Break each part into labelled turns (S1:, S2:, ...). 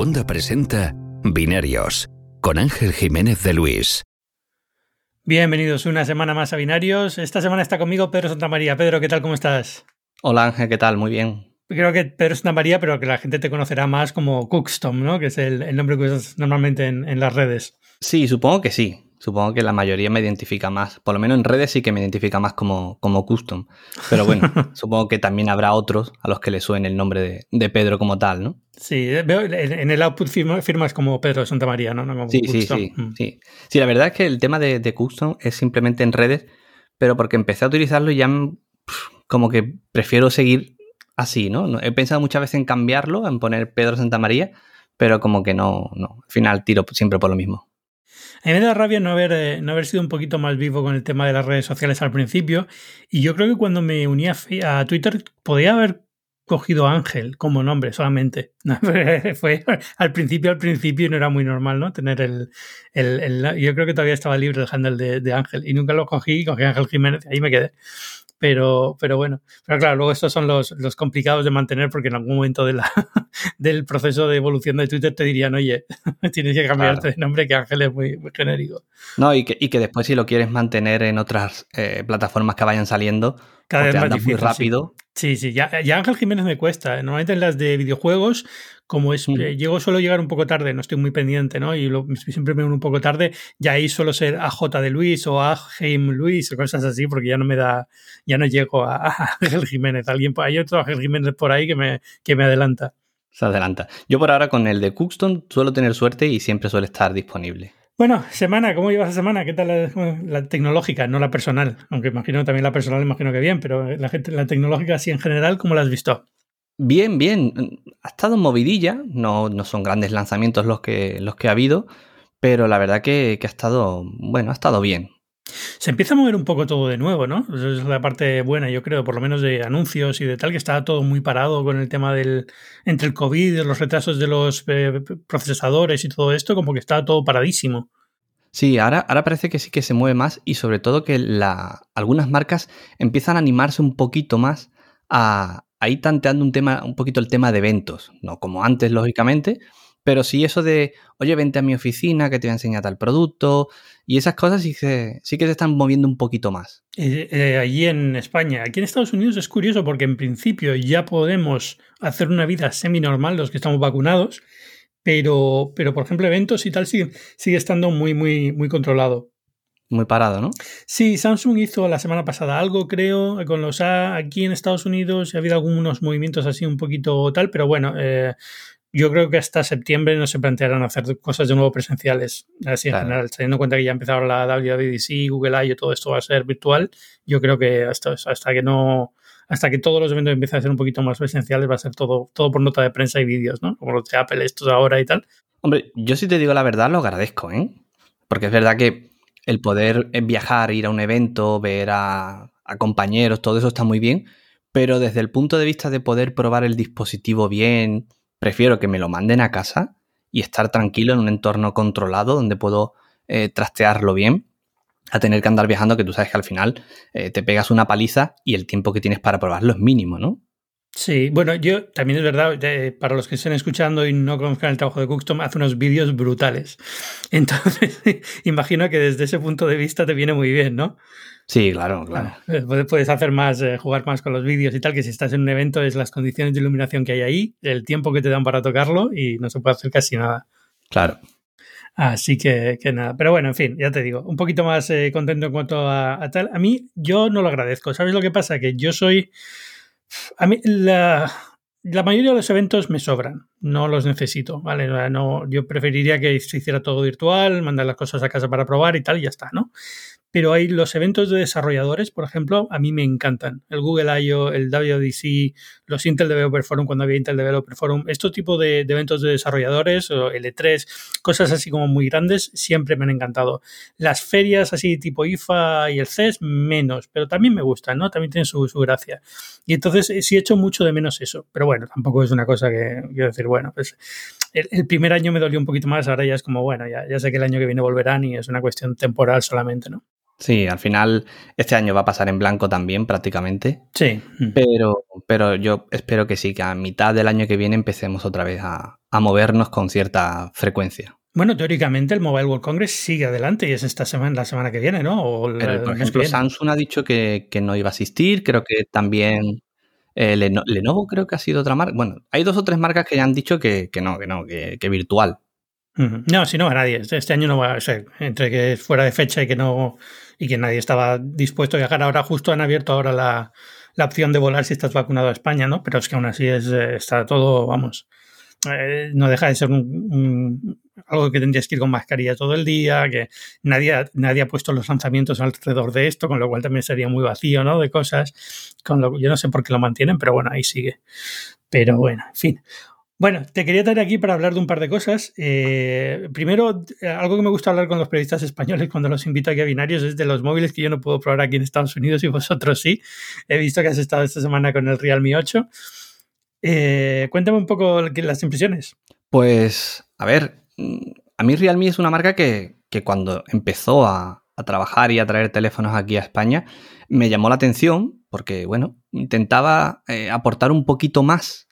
S1: Segunda presenta Binarios con Ángel Jiménez de Luis.
S2: Bienvenidos una semana más a Binarios. Esta semana está conmigo Pedro Santamaría. Pedro, ¿qué tal? ¿Cómo estás?
S3: Hola Ángel, ¿qué tal? Muy bien.
S2: Creo que Pedro Santamaría, pero que la gente te conocerá más como Cookstom, ¿no? Que es el, nombre que usas normalmente en las redes.
S3: Sí, supongo que sí. Supongo que la mayoría me identifica más, por lo menos en redes sí que me identifica más como, como custom. Pero bueno, supongo que también habrá otros a los que le suene el nombre de, Pedro como tal, ¿no?
S2: Sí, veo en el output firmas como Pedro Santa María, ¿no?
S3: sí, sí, sí, mm. sí. Sí, la verdad es que el tema de, de, custom es simplemente en redes, pero porque empecé a utilizarlo y ya como que prefiero seguir así, ¿no? He pensado muchas veces en cambiarlo, en poner Pedro Santa María, pero como que no, no. Al final tiro siempre por lo mismo.
S2: A mí me da rabia no haber, eh, no haber sido un poquito más vivo con el tema de las redes sociales al principio. Y yo creo que cuando me uní a, Twitter podía haber cogido Ángel como nombre solamente. Fue al principio, al principio no era muy normal, ¿no? Tener el, yo creo que todavía estaba libre el handle de, de Ángel y nunca lo cogí, cogí Ángel Jiménez ahí me quedé. Pero, pero bueno, pero claro, luego estos son los, los complicados de mantener porque en algún momento de la, del proceso de evolución de Twitter te dirían, oye, tienes que cambiarte de nombre que Ángel es muy, genérico.
S3: No, y que, y que después si lo quieres mantener en otras eh, plataformas que vayan saliendo,
S2: cada vez
S3: más
S2: difícil,
S3: muy rápido.
S2: Sí, sí, ya, ya, Ángel Jiménez me cuesta. ¿eh? Normalmente en las de videojuegos, como es, mm. eh, llego suelo llegar un poco tarde, no estoy muy pendiente, ¿no? Y lo, siempre me uno un poco tarde, ya ahí suelo ser AJ de Luis o AJM Luis o cosas así, porque ya no me da, ya no llego a, Ángel Jiménez. Alguien, hay otro Ángel Jiménez por ahí que me, que me adelanta.
S3: Se adelanta. Yo por ahora con el de Cookston suelo tener suerte y siempre suele estar disponible.
S2: Bueno, semana, ¿cómo llevas la semana? ¿Qué tal la, tecnológica, no la personal? Aunque imagino también la personal, imagino que bien, pero la, gente, la tecnológica así en general, ¿cómo la has visto?
S3: Bien, bien. Ha estado movidilla, no, no son grandes lanzamientos los que, los que ha habido, pero la verdad que, que ha estado, bueno, ha estado bien.
S2: Se empieza a mover un poco todo de nuevo, ¿no? Esa es la parte buena, yo creo, por lo menos de anuncios y de tal, que estaba todo muy parado con el tema del. entre el COVID, los retrasos de los eh, procesadores y todo esto, como que estaba todo paradísimo.
S3: Sí, ahora, ahora parece que sí que se mueve más y sobre todo que la, algunas marcas empiezan a animarse un poquito más a, a ir tanteando un tema, un poquito el tema de eventos, no como antes, lógicamente, pero sí eso de, oye, vente a mi oficina que te voy a enseñar tal producto. Y esas cosas sí que, sí que se están moviendo un poquito más.
S2: Eh, eh, allí en España. Aquí en Estados Unidos es curioso porque en principio ya podemos hacer una vida semi-normal los que estamos vacunados. Pero, pero por ejemplo, eventos y tal sigue, sigue estando muy, muy, muy controlado.
S3: Muy parado, ¿no?
S2: Sí, Samsung hizo la semana pasada algo, creo, con los A aquí en Estados Unidos. Ha habido algunos movimientos así un poquito tal, pero bueno, eh, yo creo que hasta septiembre no se plantearán hacer cosas de nuevo presenciales. Así en general, teniendo en cuenta que ya ha empezado la WWDC, Google I, todo esto va a ser virtual, yo creo que hasta, hasta que no hasta que todos los eventos empiecen a ser un poquito más presenciales, va a ser todo, todo por nota de prensa y vídeos, ¿no? Como los de Apple, estos ahora y tal.
S3: Hombre, yo si te digo la verdad, lo agradezco, ¿eh? Porque es verdad que el poder viajar, ir a un evento, ver a, a compañeros, todo eso está muy bien, pero desde el punto de vista de poder probar el dispositivo bien, prefiero que me lo manden a casa y estar tranquilo en un entorno controlado donde puedo eh, trastearlo bien a tener que andar viajando que tú sabes que al final eh, te pegas una paliza y el tiempo que tienes para probarlo es mínimo, ¿no?
S2: Sí, bueno, yo también es verdad, eh, para los que estén escuchando y no conozcan el trabajo de Custom, hace unos vídeos brutales. Entonces, imagino que desde ese punto de vista te viene muy bien, ¿no?
S3: Sí, claro, claro.
S2: Eh, puedes hacer más, eh, jugar más con los vídeos y tal, que si estás en un evento es las condiciones de iluminación que hay ahí, el tiempo que te dan para tocarlo y no se puede hacer casi nada.
S3: Claro.
S2: Así que, que nada. Pero bueno, en fin, ya te digo, un poquito más eh, contento en cuanto a, a, tal. A mí, yo no lo agradezco. ¿Sabes lo que pasa? Que yo soy. A mí, la, la mayoría de los eventos me sobran, no los necesito, ¿vale? No, yo preferiría que se hiciera todo virtual, mandar las cosas a casa para probar y tal, y ya está, ¿no? pero hay los eventos de desarrolladores, por ejemplo, a mí me encantan. El Google I.O., el WDC, los Intel Developer Forum cuando había Intel Developer Forum, estos tipos de, eventos de desarrolladores, o L3, cosas así como muy grandes, siempre me han encantado. Las ferias así tipo IFA y el CES, menos, pero también me gustan, ¿no? También tienen su, gracia. Y entonces eh, sí he hecho mucho de menos eso, pero bueno, tampoco es una cosa que quiero decir, bueno, pues el, primer año me dolió un poquito más, ahora ya es como, bueno, ya, ya sé que el año que viene volverán y es una cuestión temporal solamente, ¿no?
S3: Sí, al final este año va a pasar en blanco también prácticamente.
S2: Sí.
S3: Pero, pero yo espero que sí, que a mitad del año que viene empecemos otra vez a, a movernos con cierta frecuencia.
S2: Bueno, teóricamente el Mobile World Congress sigue adelante y es esta semana, la semana que viene, ¿no?
S3: Pero, por ejemplo, Samsung ha dicho que, no iba a asistir, creo que también eh, Lenovo creo que ha sido otra marca. Bueno, hay dos o tres marcas que ya han dicho que, no, que no, que, virtual.
S2: No, si no va nadie. Este, este año no va a ser. Entre que fuera de fecha y que no y que nadie estaba dispuesto a viajar. Ahora justo han abierto ahora la, opción de volar si estás vacunado a España, ¿no? Pero es que aún así es, eh, está todo, vamos, eh, no deja de ser algo que tendrías que ir con mascarilla todo el día, que nadie, nadie ha puesto los lanzamientos alrededor de esto, con lo cual también sería muy vacío, ¿no? De cosas. Con lo, yo no sé por qué lo mantienen, pero bueno, ahí sigue. Pero bueno, en fin. Bueno, te quería traer aquí para hablar de un par de cosas. Eh, primero, algo que me gusta hablar con los periodistas españoles cuando los invito aquí a binarios es de los móviles que yo no puedo probar aquí en Estados Unidos y vosotros sí. He visto que has estado esta semana con el Realme 8. Eh, cuéntame un poco las impresiones.
S3: Pues, a ver, a mí Realme es una marca que, cuando empezó a, trabajar y a traer teléfonos aquí a España, me llamó la atención porque, bueno, intentaba eh, aportar un poquito más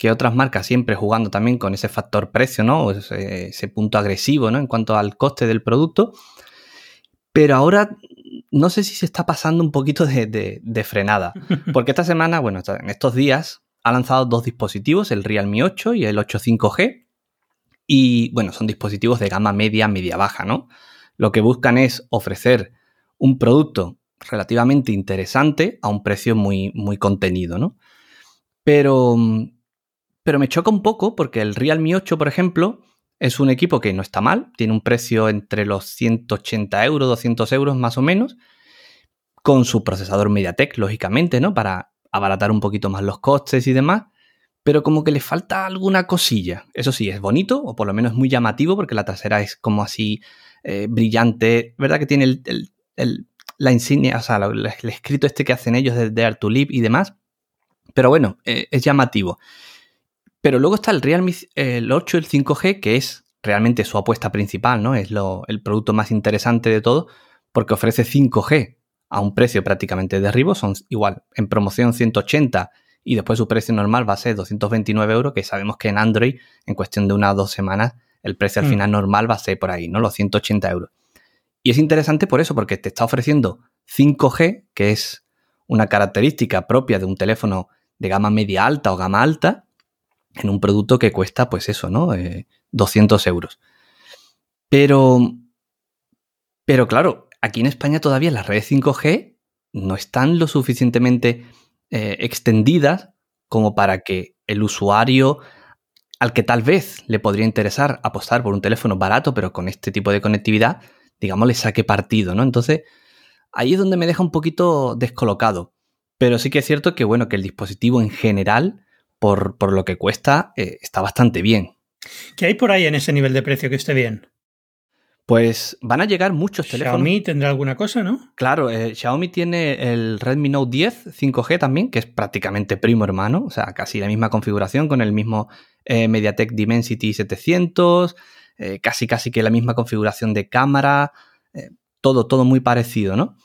S3: que otras marcas siempre jugando también con ese factor precio, ¿no? Ese, punto agresivo, ¿no? En cuanto al coste del producto. Pero ahora no sé si se está pasando un poquito de, frenada. Porque esta semana, bueno, en estos días ha lanzado dos dispositivos, el Realme 8 y el 8 5G. Y bueno, son dispositivos de gama media, media baja, ¿no? Lo que buscan es ofrecer un producto relativamente interesante a un precio muy, muy contenido, ¿no? Pero pero me choca un poco porque el Realme 8, por ejemplo, es un equipo que no está mal, tiene un precio entre los 180 euros, 200 euros más o menos, con su procesador MediaTek, lógicamente, ¿no? Para abaratar un poquito más los costes y demás, pero como que le falta alguna cosilla. Eso sí, es bonito, o por lo menos es muy llamativo, porque la trasera es como así eh, brillante, ¿verdad? Que tiene el, la insignia, o sea, el, escrito este que hacen ellos de Dare to Live y demás, pero bueno, eh, es llamativo. Pero luego está el Realme el 8 el 5G, que es realmente su apuesta principal, ¿no? Es el producto más interesante de todo, porque ofrece 5G a un precio prácticamente derribo, son igual, en promoción 180 y después su precio normal va a ser 229 euros, que sabemos que en Android, en cuestión de unas dos semanas, el precio al mm. final normal va a ser por ahí, ¿no? Los 180 euros. Y es interesante por eso, porque te está ofreciendo 5G, que es una característica propia de un teléfono de gama media alta o gama alta, en un producto que cuesta, pues eso, ¿no? 200 eh, euros. Pero, pero claro, aquí en España todavía las redes 5G no están lo suficientemente eh, extendidas como para que el usuario al que tal vez le podría interesar apostar por un teléfono barato, pero con este tipo de conectividad, digamos, le saque partido, ¿no? Entonces, ahí es donde me deja un poquito descolocado. Pero sí que es cierto que, bueno, que el dispositivo en general por, lo que cuesta, eh, está bastante bien.
S2: ¿Qué hay por ahí en ese nivel de precio que esté bien?
S3: Pues van a llegar muchos teléfonos.
S2: Xiaomi tendrá alguna cosa, ¿no?
S3: Claro, eh, Xiaomi tiene el Redmi Note 10 5G también, que es prácticamente primo hermano, o sea, casi la misma configuración con el mismo eh, MediaTek Dimensity 700, casi casi que la misma configuración de cámara, todo, todo muy parecido, ¿no?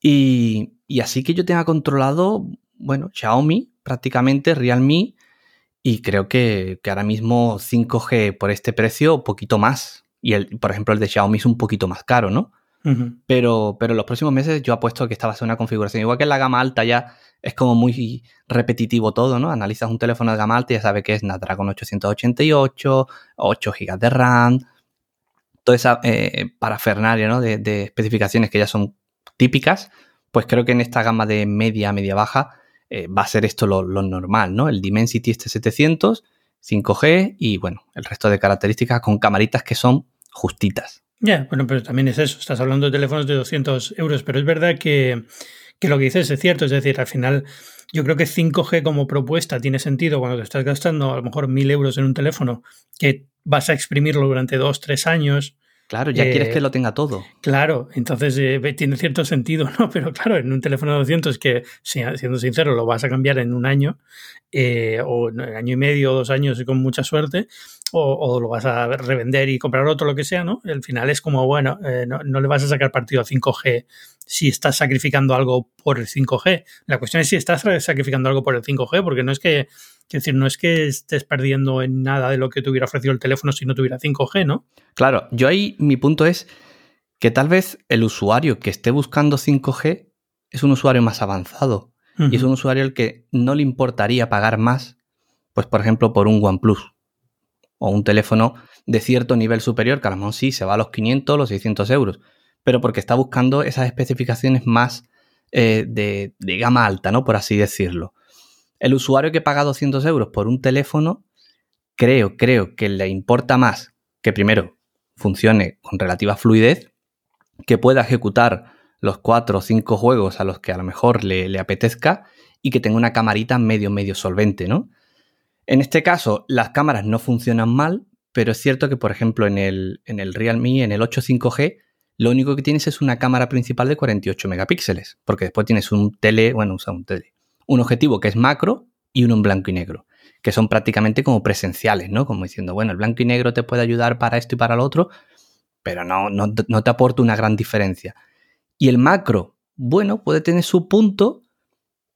S3: Y, y así que yo tenga controlado, bueno, Xiaomi, prácticamente Realme y creo que, ahora mismo 5G por este precio, un poquito más. Y el, por ejemplo, el de Xiaomi es un poquito más caro, ¿no? pero, pero en los próximos meses yo apuesto que esta va a ser una configuración. Igual que en la gama alta ya es como muy repetitivo todo, ¿no? Analizas un teléfono de gama alta y ya sabes que es Snapdragon 888, 8 GB de RAM, toda esa eh, parafernalia, ¿no? De, de, especificaciones que ya son típicas. Pues creo que en esta gama de media, media baja, eh, va a ser esto lo, normal, ¿no? El Dimensity este 700, 5G y bueno, el resto de características con camaritas que son justitas.
S2: Ya, bueno, pero también es eso, estás hablando de teléfonos de 200 euros, pero es verdad que, lo que dices es cierto, es decir, al final yo creo que 5G como propuesta tiene sentido cuando te estás gastando a lo mejor 1000 euros en un teléfono que vas a exprimirlo durante dos, tres años
S3: Claro, ya quieres que eh, lo tenga todo.
S2: Claro, entonces eh, tiene cierto sentido, ¿no? Pero claro, en un teléfono de 200 que, siendo sincero, lo vas a cambiar en un año, eh, o en un año y medio o dos años y con mucha suerte, o, lo vas a revender y comprar otro, lo que sea, ¿no? Al final es como, bueno, no, no, le vas a sacar partido a 5G si estás sacrificando algo por el 5G. La cuestión es si estás sacrificando algo por el 5G, porque no es que Es decir, no es que estés perdiendo en nada de lo que te hubiera ofrecido el teléfono si no tuviera 5G, ¿no?
S3: Claro, yo ahí mi punto es que tal vez el usuario que esté buscando 5G es un usuario más avanzado y es un usuario al que no le importaría pagar más, pues por ejemplo por un OnePlus o un teléfono de cierto nivel superior, que a lo mejor sí se va a los 500, los 600 euros, pero porque está buscando esas especificaciones más eh, de, de, gama alta, ¿no? Por así decirlo. El usuario que paga 200 euros por un teléfono, creo, creo que le importa más que primero funcione con relativa fluidez que pueda ejecutar los cuatro o cinco juegos a los que a lo mejor le, apetezca y que tenga una camarita medio, medio solvente, ¿no? En este caso, las cámaras no funcionan mal, pero es cierto que, por ejemplo, en el, en el Realme, en el 8 5G, lo único que tienes es una cámara principal de 48 megapíxeles, porque después tienes un tele, bueno, un tele, un objetivo que es macro y uno en blanco y negro, que son prácticamente como presenciales, ¿no? Como diciendo, bueno, el blanco y negro te puede ayudar para esto y para lo otro, pero no, no, te aporta una gran diferencia. Y el macro, bueno, puede tener su punto,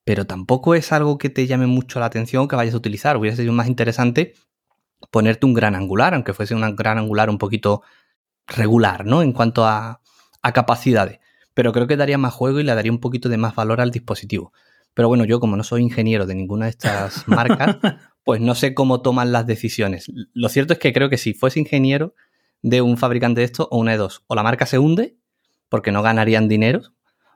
S3: pero tampoco es algo que te llame mucho la atención que vayas a utilizar. Hubiera sido más interesante ponerte un gran angular, aunque fuese un gran angular un poquito regular, ¿no? En cuanto a, a capacidades. Pero creo que daría más juego y le daría un poquito de más valor al dispositivo. Pero bueno, yo como no soy ingeniero de ninguna de estas marcas, pues no sé cómo toman las decisiones. Lo cierto es que creo que si fuese ingeniero, de un fabricante de esto o una de dos. O la marca se hunde porque no ganarían dinero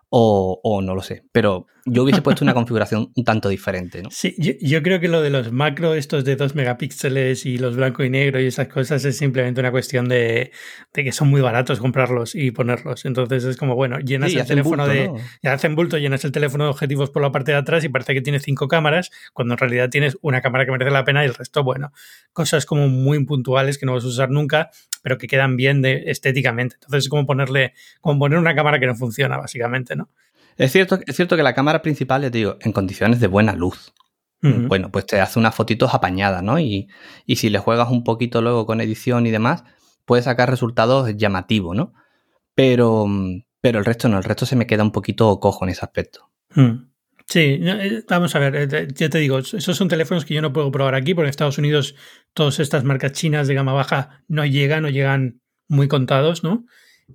S3: o, no lo sé. Pero yo hubiese puesto una configuración un tanto diferente, ¿no?
S2: Sí, yo, creo que lo de los macro, estos de 2 megapíxeles y los blanco y negro y esas cosas es simplemente una cuestión de, que son muy baratos comprarlos y ponerlos. Entonces es como, bueno, llenas el teléfono de. Ya hacen bulto, llenas el teléfono de objetivos por la parte de atrás y parece que tiene cinco cámaras, cuando en realidad tienes una cámara que merece la pena y el resto, bueno, cosas como muy puntuales que no vas a usar nunca pero que quedan bien de, estéticamente. Entonces es como ponerle, como poner una cámara que no funciona, básicamente, ¿no?
S3: Es cierto, es cierto que la cámara principal, te digo, en condiciones de buena luz. Bueno, pues te hace unas fotitos apañadas, ¿no? Y, y, si le juegas un poquito luego con edición y demás, puedes sacar resultados llamativos, ¿no? Pero, pero el resto no, el resto se me queda un poquito cojo en ese aspecto.
S2: Sí, eh, vamos a ver, eh, ya te digo, esos son teléfonos que yo no puedo probar aquí, porque en Estados Unidos todas estas marcas chinas de gama baja no llegan o llegan muy contados, ¿no?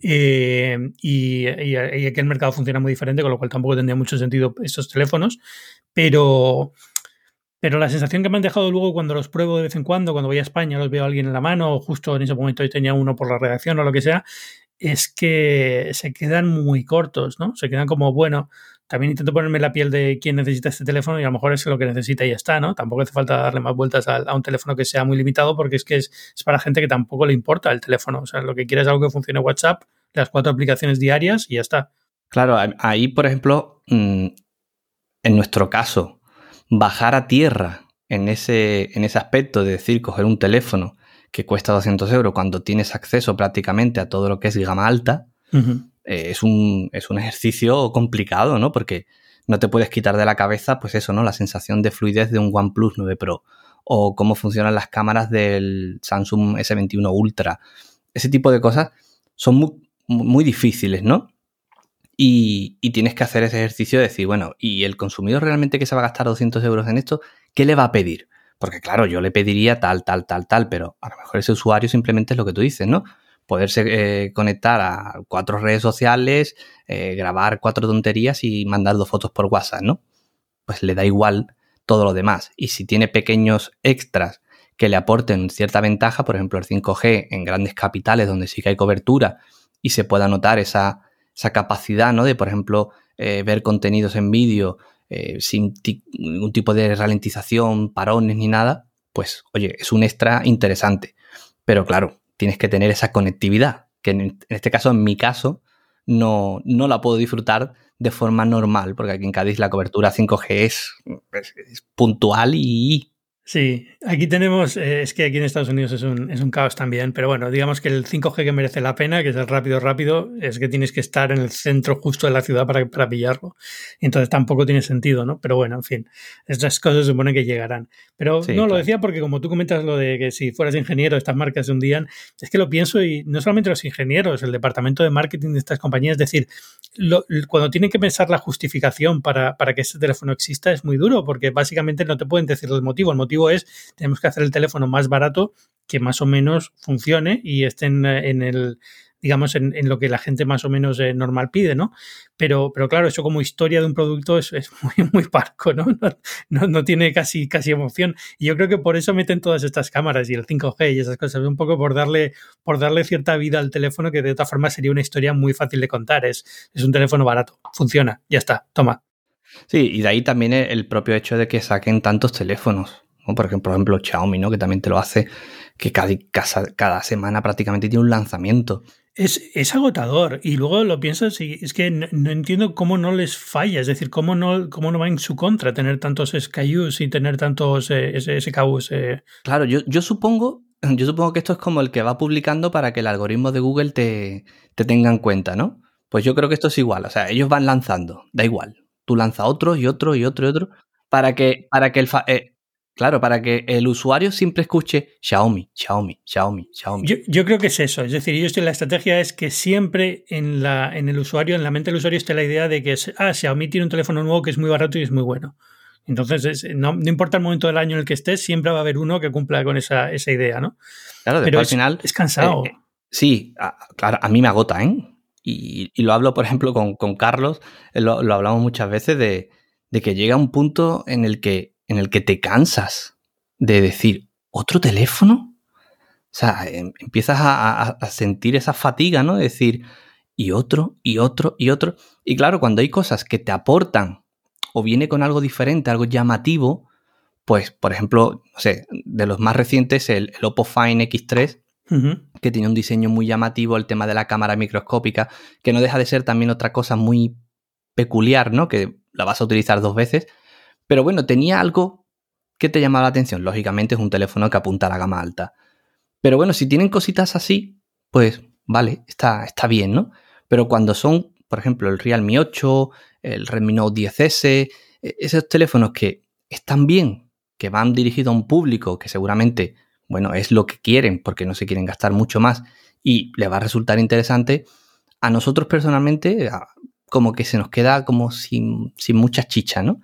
S2: Eh, y, aquí el mercado funciona muy diferente, con lo cual tampoco tendría mucho sentido estos teléfonos, pero, pero la sensación que me han dejado luego cuando los pruebo de vez en cuando, cuando voy a España, los veo a alguien en la mano, o justo en ese momento yo tenía uno por la redacción o lo que sea, es que se quedan muy cortos, ¿no? Se quedan como, bueno, también intento ponerme la piel de quien necesita este teléfono y a lo mejor es lo que necesita y ya está, ¿no? Tampoco hace falta darle más vueltas a, un teléfono que sea muy limitado porque es que es, para gente que tampoco le importa el teléfono. O sea, lo que quiere es algo que funcione WhatsApp, las cuatro aplicaciones diarias y ya está.
S3: Claro, ahí, por ejemplo, mm, en nuestro caso, bajar a tierra en ese, en ese aspecto de decir, coger un teléfono que cuesta 200 euros cuando tienes acceso prácticamente a todo lo que es gama alta, eh, es, un, es un ejercicio complicado, ¿no? Porque no te puedes quitar de la cabeza, pues eso, ¿no? La sensación de fluidez de un OnePlus 9 Pro o cómo funcionan las cámaras del Samsung S21 Ultra. Ese tipo de cosas son muy, muy difíciles, ¿no? Y, y, tienes que hacer ese ejercicio de decir, bueno, ¿y el consumidor realmente que se va a gastar 200 euros en esto, qué le va a pedir? Porque claro, yo le pediría tal, tal, tal, tal, pero a lo mejor ese usuario simplemente es lo que tú dices, ¿no? Poderse eh, conectar a cuatro redes sociales, eh, grabar cuatro tonterías y mandar dos fotos por WhatsApp, ¿no? Pues le da igual todo lo demás. Y si tiene pequeños extras que le aporten cierta ventaja, por ejemplo el 5G en grandes capitales donde sí que hay cobertura y se pueda notar esa, esa capacidad, ¿no? De, por ejemplo, eh, ver contenidos en vídeo sin ningún tipo de ralentización, parones ni nada, pues oye, es un extra interesante. Pero claro, tienes que tener esa conectividad, que en, este caso, en mi caso, no, no la puedo disfrutar de forma normal, porque aquí en Cádiz la cobertura 5G es, puntual y...
S2: Sí, Aquí tenemos, eh, es que aquí en Estados Unidos es un, es un, caos también, pero bueno, digamos que el 5G que merece la pena, que es el rápido rápido, es que tienes que estar en el centro justo de la ciudad para, para pillarlo. Entonces tampoco tiene sentido, ¿no? Pero bueno, en fin, estas cosas se supone que llegarán. Pero no, lo decía porque como tú comentas lo de que si fueras ingeniero estas marcas se hundían, es que lo pienso y no solamente los ingenieros, el departamento de marketing de estas compañías, es decir, lo, cuando tienen que pensar la justificación para, para que este teléfono exista es muy duro porque básicamente no te pueden decir el motivo. El motivo es tenemos que hacer el teléfono más barato que más o menos funcione y esté en, el digamos, en, lo que la gente más o menos eh, normal pide, ¿no? Pero, pero claro, eso como historia de un producto es, muy, muy parco, ¿no? ¿no? No, tiene casi, casi emoción. Y yo creo que por eso meten todas estas cámaras y el 5G y esas cosas, un poco por darle, por darle cierta vida al teléfono que de otra forma sería una historia muy fácil de contar. Es, es un teléfono barato, funciona, ya está, toma.
S3: Sí, y de ahí también el propio hecho de que saquen tantos teléfonos. Por ejemplo, por ejemplo, Xiaomi, ¿no? Que también te lo hace, que cada, cada semana prácticamente tiene un lanzamiento.
S2: Es, es, agotador. Y luego lo piensas y es que no, entiendo cómo no les falla. Es decir, cómo no, cómo no va en su contra tener tantos SKUs y tener tantos eh, SKUs. Eh.
S3: Claro, yo, yo supongo. Yo supongo que esto es como el que va publicando para que el algoritmo de Google te, te tenga en cuenta, ¿no? Pues yo creo que esto es igual. O sea, ellos van lanzando, da igual. Tú lanzas otro y otro y otro y otro para que, para que el, eh, Claro, para que el usuario siempre escuche Xiaomi, Xiaomi, Xiaomi, Xiaomi.
S2: Yo, creo que es eso. Es decir, ellos la estrategia es que siempre en, la, en el usuario, en la mente del usuario, esté la idea de que ah, Xiaomi tiene un teléfono nuevo que es muy barato y es muy bueno. Entonces, no, importa el momento del año en el que estés, siempre va a haber uno que cumpla con esa, idea, ¿no?
S3: Claro, Pero al final.
S2: Es cansado.
S3: Eh, sí, claro, a mí me agota, ¿eh? Y, lo hablo, por ejemplo, con, Carlos, eh, lo, hablamos muchas veces de, de que llega un punto en el que en el que te cansas de decir, ¿otro teléfono? O sea, em, empiezas a, sentir esa fatiga, ¿no? De decir, y otro, y otro, y otro. Y claro, cuando hay cosas que te aportan o viene con algo diferente, algo llamativo, pues, por ejemplo, no sé, de los más recientes, el, Oppo Fine X3, que tiene un diseño muy llamativo, el tema de la cámara microscópica, que no deja de ser también otra cosa muy peculiar, ¿no? Que la vas a utilizar dos veces, pero bueno, tenía algo que te llamaba la atención. Lógicamente es un teléfono que apunta a la gama alta. Pero bueno, si tienen cositas así, pues vale, está, está bien, ¿no? Pero cuando son, por ejemplo, el Realme 8, el Redmi Note 10S, e, esos teléfonos que están bien, que van dirigidos a un público que seguramente, bueno, es lo que quieren porque no se quieren gastar mucho más y le va a resultar interesante, a nosotros personalmente como que se nos queda como sin, sin mucha chicha, ¿no?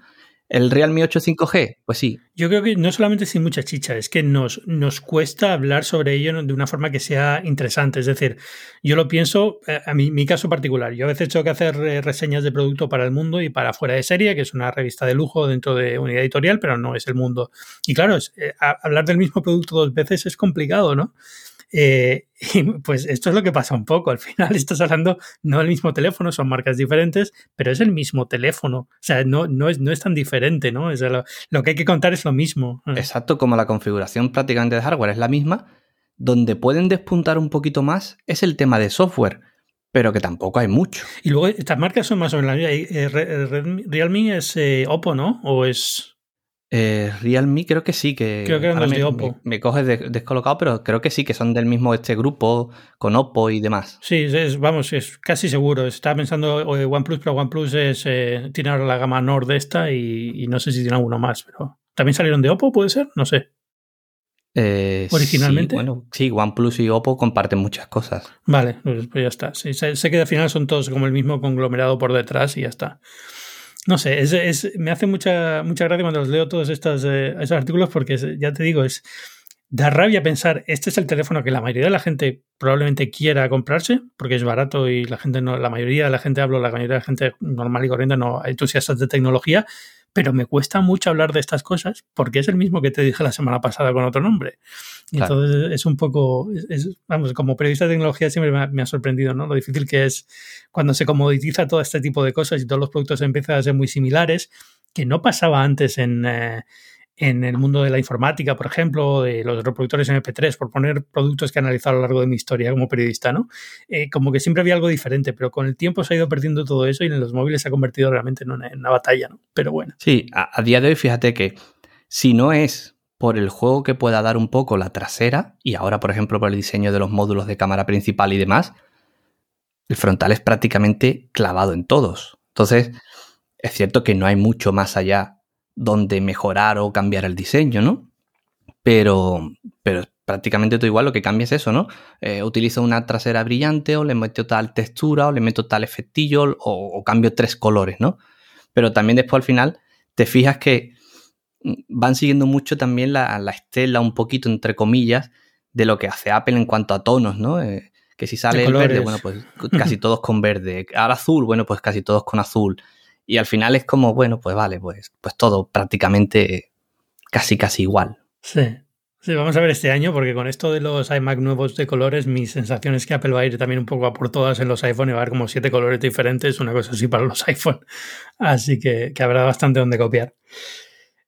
S3: ¿El Realme 8 5G? Pues sí.
S2: Yo creo que no solamente sin mucha chicha, es que nos, nos cuesta hablar sobre ello de una forma que sea interesante. Es decir, yo lo pienso, eh, a mí, mi caso particular, yo a veces tengo que hacer eh, reseñas de producto para el mundo y para Fuera de Serie, que es una revista de lujo dentro de unidad editorial, pero no es el mundo. Y claro, eh, hablar del mismo producto dos veces es complicado, ¿no? Eh, y pues esto es lo que pasa un poco. Al final estás hablando no del mismo teléfono, son marcas diferentes, pero es el mismo teléfono. O sea, no, no, es, no es tan diferente, ¿no? Lo, lo, que hay que contar es lo mismo.
S3: Exacto, como la configuración prácticamente de hardware es la misma, donde pueden despuntar un poquito más es el tema de software. Pero que tampoco hay mucho.
S2: Y luego estas marcas son más o menos la misma. Realme es eh, Oppo, ¿no? ¿O es.?
S3: Eh, Realme creo que sí, que,
S2: creo que eran
S3: me,
S2: de Oppo.
S3: Me, coges descolocado, pero creo que sí, que son del mismo este grupo con Oppo y demás.
S2: Sí, es, vamos, es casi seguro. Estaba pensando OnePlus, pero OnePlus es, eh, tiene ahora la gama Nord de esta y, no sé si tiene alguno más, pero ¿también salieron de Oppo, puede ser? No sé.
S3: Eh,
S2: Originalmente.
S3: Sí, bueno, sí, OnePlus y Oppo comparten muchas cosas.
S2: Vale, pues, pues ya está. sé, sé que al final son todos como el mismo conglomerado por detrás y ya está. No sé, es, me hace mucha, mucha gracia cuando los leo todos estos, eh, esos artículos porque ya te digo, es da rabia pensar, este es el teléfono que la mayoría de la gente probablemente quiera comprarse porque es barato y la gente no, la mayoría de la gente hablo, la mayoría de la gente normal y corriente no entusiastas de tecnología pero me cuesta mucho hablar de estas cosas porque es el mismo que te dije la semana pasada con otro nombre. Entonces es un poco, vamos, como periodista de tecnología siempre me ha, sorprendido, ¿no? Lo difícil que es cuando se comoditiza todo este tipo de cosas y todos los productos empiezan a ser muy similares, que no pasaba antes en, eh, en el mundo de la informática, por ejemplo, de los reproductores MP3, por poner productos que he analizado a lo largo de mi historia como periodista, ¿no? Eh, como que siempre había algo diferente, pero con el tiempo se ha ido perdiendo todo eso y en los móviles se ha convertido realmente en una, batalla, ¿no? Pero bueno.
S3: Sí, a, día de hoy, fíjate que si no es por el juego que pueda dar un poco la trasera y ahora, por ejemplo, por el diseño de los módulos de cámara principal y demás, el frontal es prácticamente clavado en todos. Entonces, es cierto que no hay mucho más allá donde mejorar o cambiar el diseño, ¿no? Pero, pero prácticamente todo igual, lo que cambia es eso, ¿no? Eh, utilizo una trasera brillante o le meto tal textura o le meto tal efectillo o, cambio tres colores, ¿no? Pero también después al final te fijas que mm, van siguiendo mucho también la, estela, un poquito entre comillas, de lo que hace Apple en cuanto a tonos, ¿no? Eh, que si sale el verde, bueno, pues casi todos con verde. Ahora azul, bueno, pues casi todos con azul. Y al final es como, bueno, pues vale, pues, pues todo prácticamente casi, casi igual.
S2: Sí. Sí, vamos a ver este año, porque con esto de los iMac nuevos de colores, mi sensación es que Apple va a ir también un poco a por todas en los iPhone y va a haber como siete colores diferentes, una cosa así para los iPhone. Así que, habrá bastante donde copiar.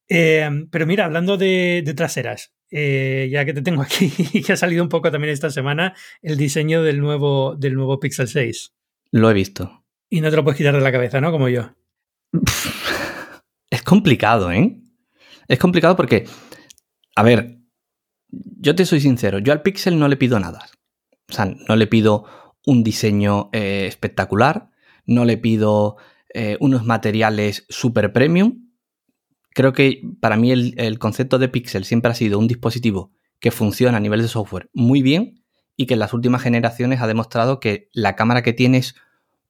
S2: Eh, pero mira, hablando de, traseras, eh, ya que te tengo aquí y que ha salido un poco también esta semana, el diseño del nuevo, del nuevo Pixel 6.
S3: Lo he visto.
S2: Y no te lo puedes quitar de la cabeza, ¿no? Como yo.
S3: Es complicado, ¿eh? Es complicado porque, a ver, yo te soy sincero, yo al Pixel no le pido nada. O sea, no le pido un diseño eh, espectacular, no le pido eh, unos materiales super premium. Creo que para mí el, el, concepto de Pixel siempre ha sido un dispositivo que funciona a nivel de software muy bien y que en las últimas generaciones ha demostrado que la cámara que tiene es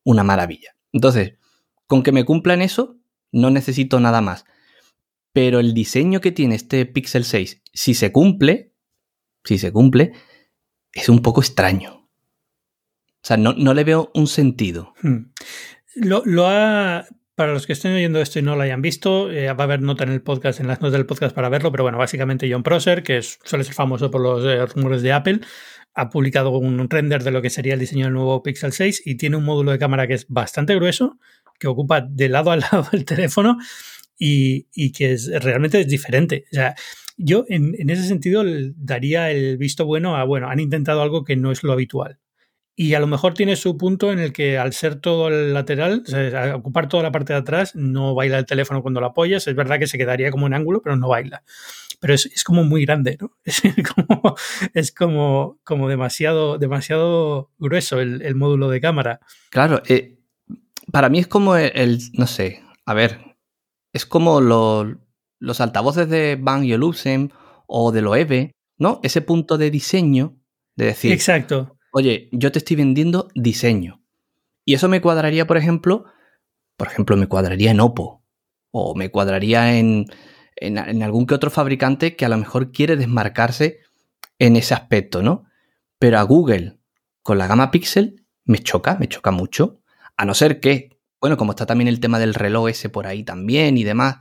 S3: una maravilla. Entonces, con que me cumplan eso, no necesito nada más. Pero el diseño que tiene este Pixel 6, si se cumple, si se cumple, es un poco extraño. O sea, no, le veo un sentido.
S2: Hmm. Lo, ha, para los que estén oyendo esto y no lo hayan visto, eh, va a haber nota en el podcast, en las notas del podcast para verlo, pero bueno, básicamente John Prosser, que suele ser famoso por los eh, rumores de Apple, ha publicado un render de lo que sería el diseño del nuevo Pixel 6 y tiene un módulo de cámara que es bastante grueso, que ocupa de lado a lado el teléfono y, y que es, realmente es diferente. O sea, yo en, ese sentido daría el visto bueno a, bueno, han intentado algo que no es lo habitual. Y a lo mejor tiene su punto en el que al ser todo el lateral, ocupar toda la parte de atrás, no baila el teléfono cuando lo apoyas. Es verdad que se quedaría como en ángulo, pero no baila. Pero es, es como muy grande, ¿no? Es como, es como, como demasiado, demasiado grueso el, el módulo de cámara.
S3: Claro, eh, para mí es como el, no sé, a ver, es como lo, los altavoces de Bang Olufsen o de Loewe, ¿no? Ese punto de diseño de decir,
S2: exacto.
S3: Oye, yo te estoy vendiendo diseño. Y eso me cuadraría, por ejemplo, por ejemplo, me cuadraría en Oppo o me cuadraría en, en, algún que otro fabricante que a lo mejor quiere desmarcarse en ese aspecto, ¿no? Pero a Google, con la gama Pixel, me choca, me choca mucho. A no ser que, bueno, como está también el tema del reloj ese por ahí también y demás,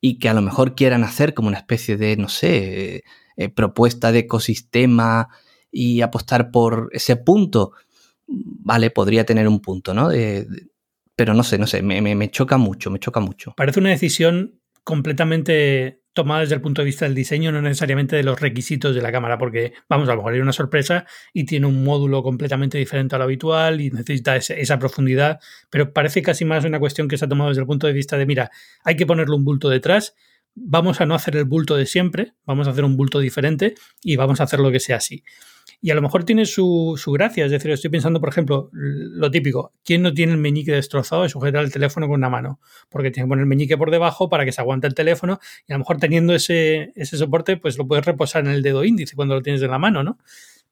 S3: y que a lo mejor quieran hacer como una especie de, no sé, eh, propuesta de ecosistema y apostar por ese punto, vale, podría tener un punto, ¿no? pero no sé, no sé, me, choca mucho, me choca mucho.
S2: Parece una decisión completamente tomada desde el punto de vista del diseño, no necesariamente de los requisitos de la cámara, porque vamos, a lo mejor hay una sorpresa y tiene un módulo completamente diferente a lo habitual y necesita esa profundidad, pero parece casi más una cuestión que se ha tomado desde el punto de vista de, mira, hay que ponerle un bulto detrás, vamos a no hacer el bulto de siempre, vamos a hacer un bulto diferente y vamos a hacer lo que sea así. Y a lo mejor tiene su, gracia, es decir, estoy pensando, por ejemplo, lo típico, ¿quién no tiene el meñique destrozado y sujetar el teléfono con una mano? Porque tiene que poner el meñique por debajo para que se aguante el teléfono y a lo mejor teniendo ese, ese soporte, pues lo puedes reposar en el dedo índice cuando lo tienes en la mano, ¿no?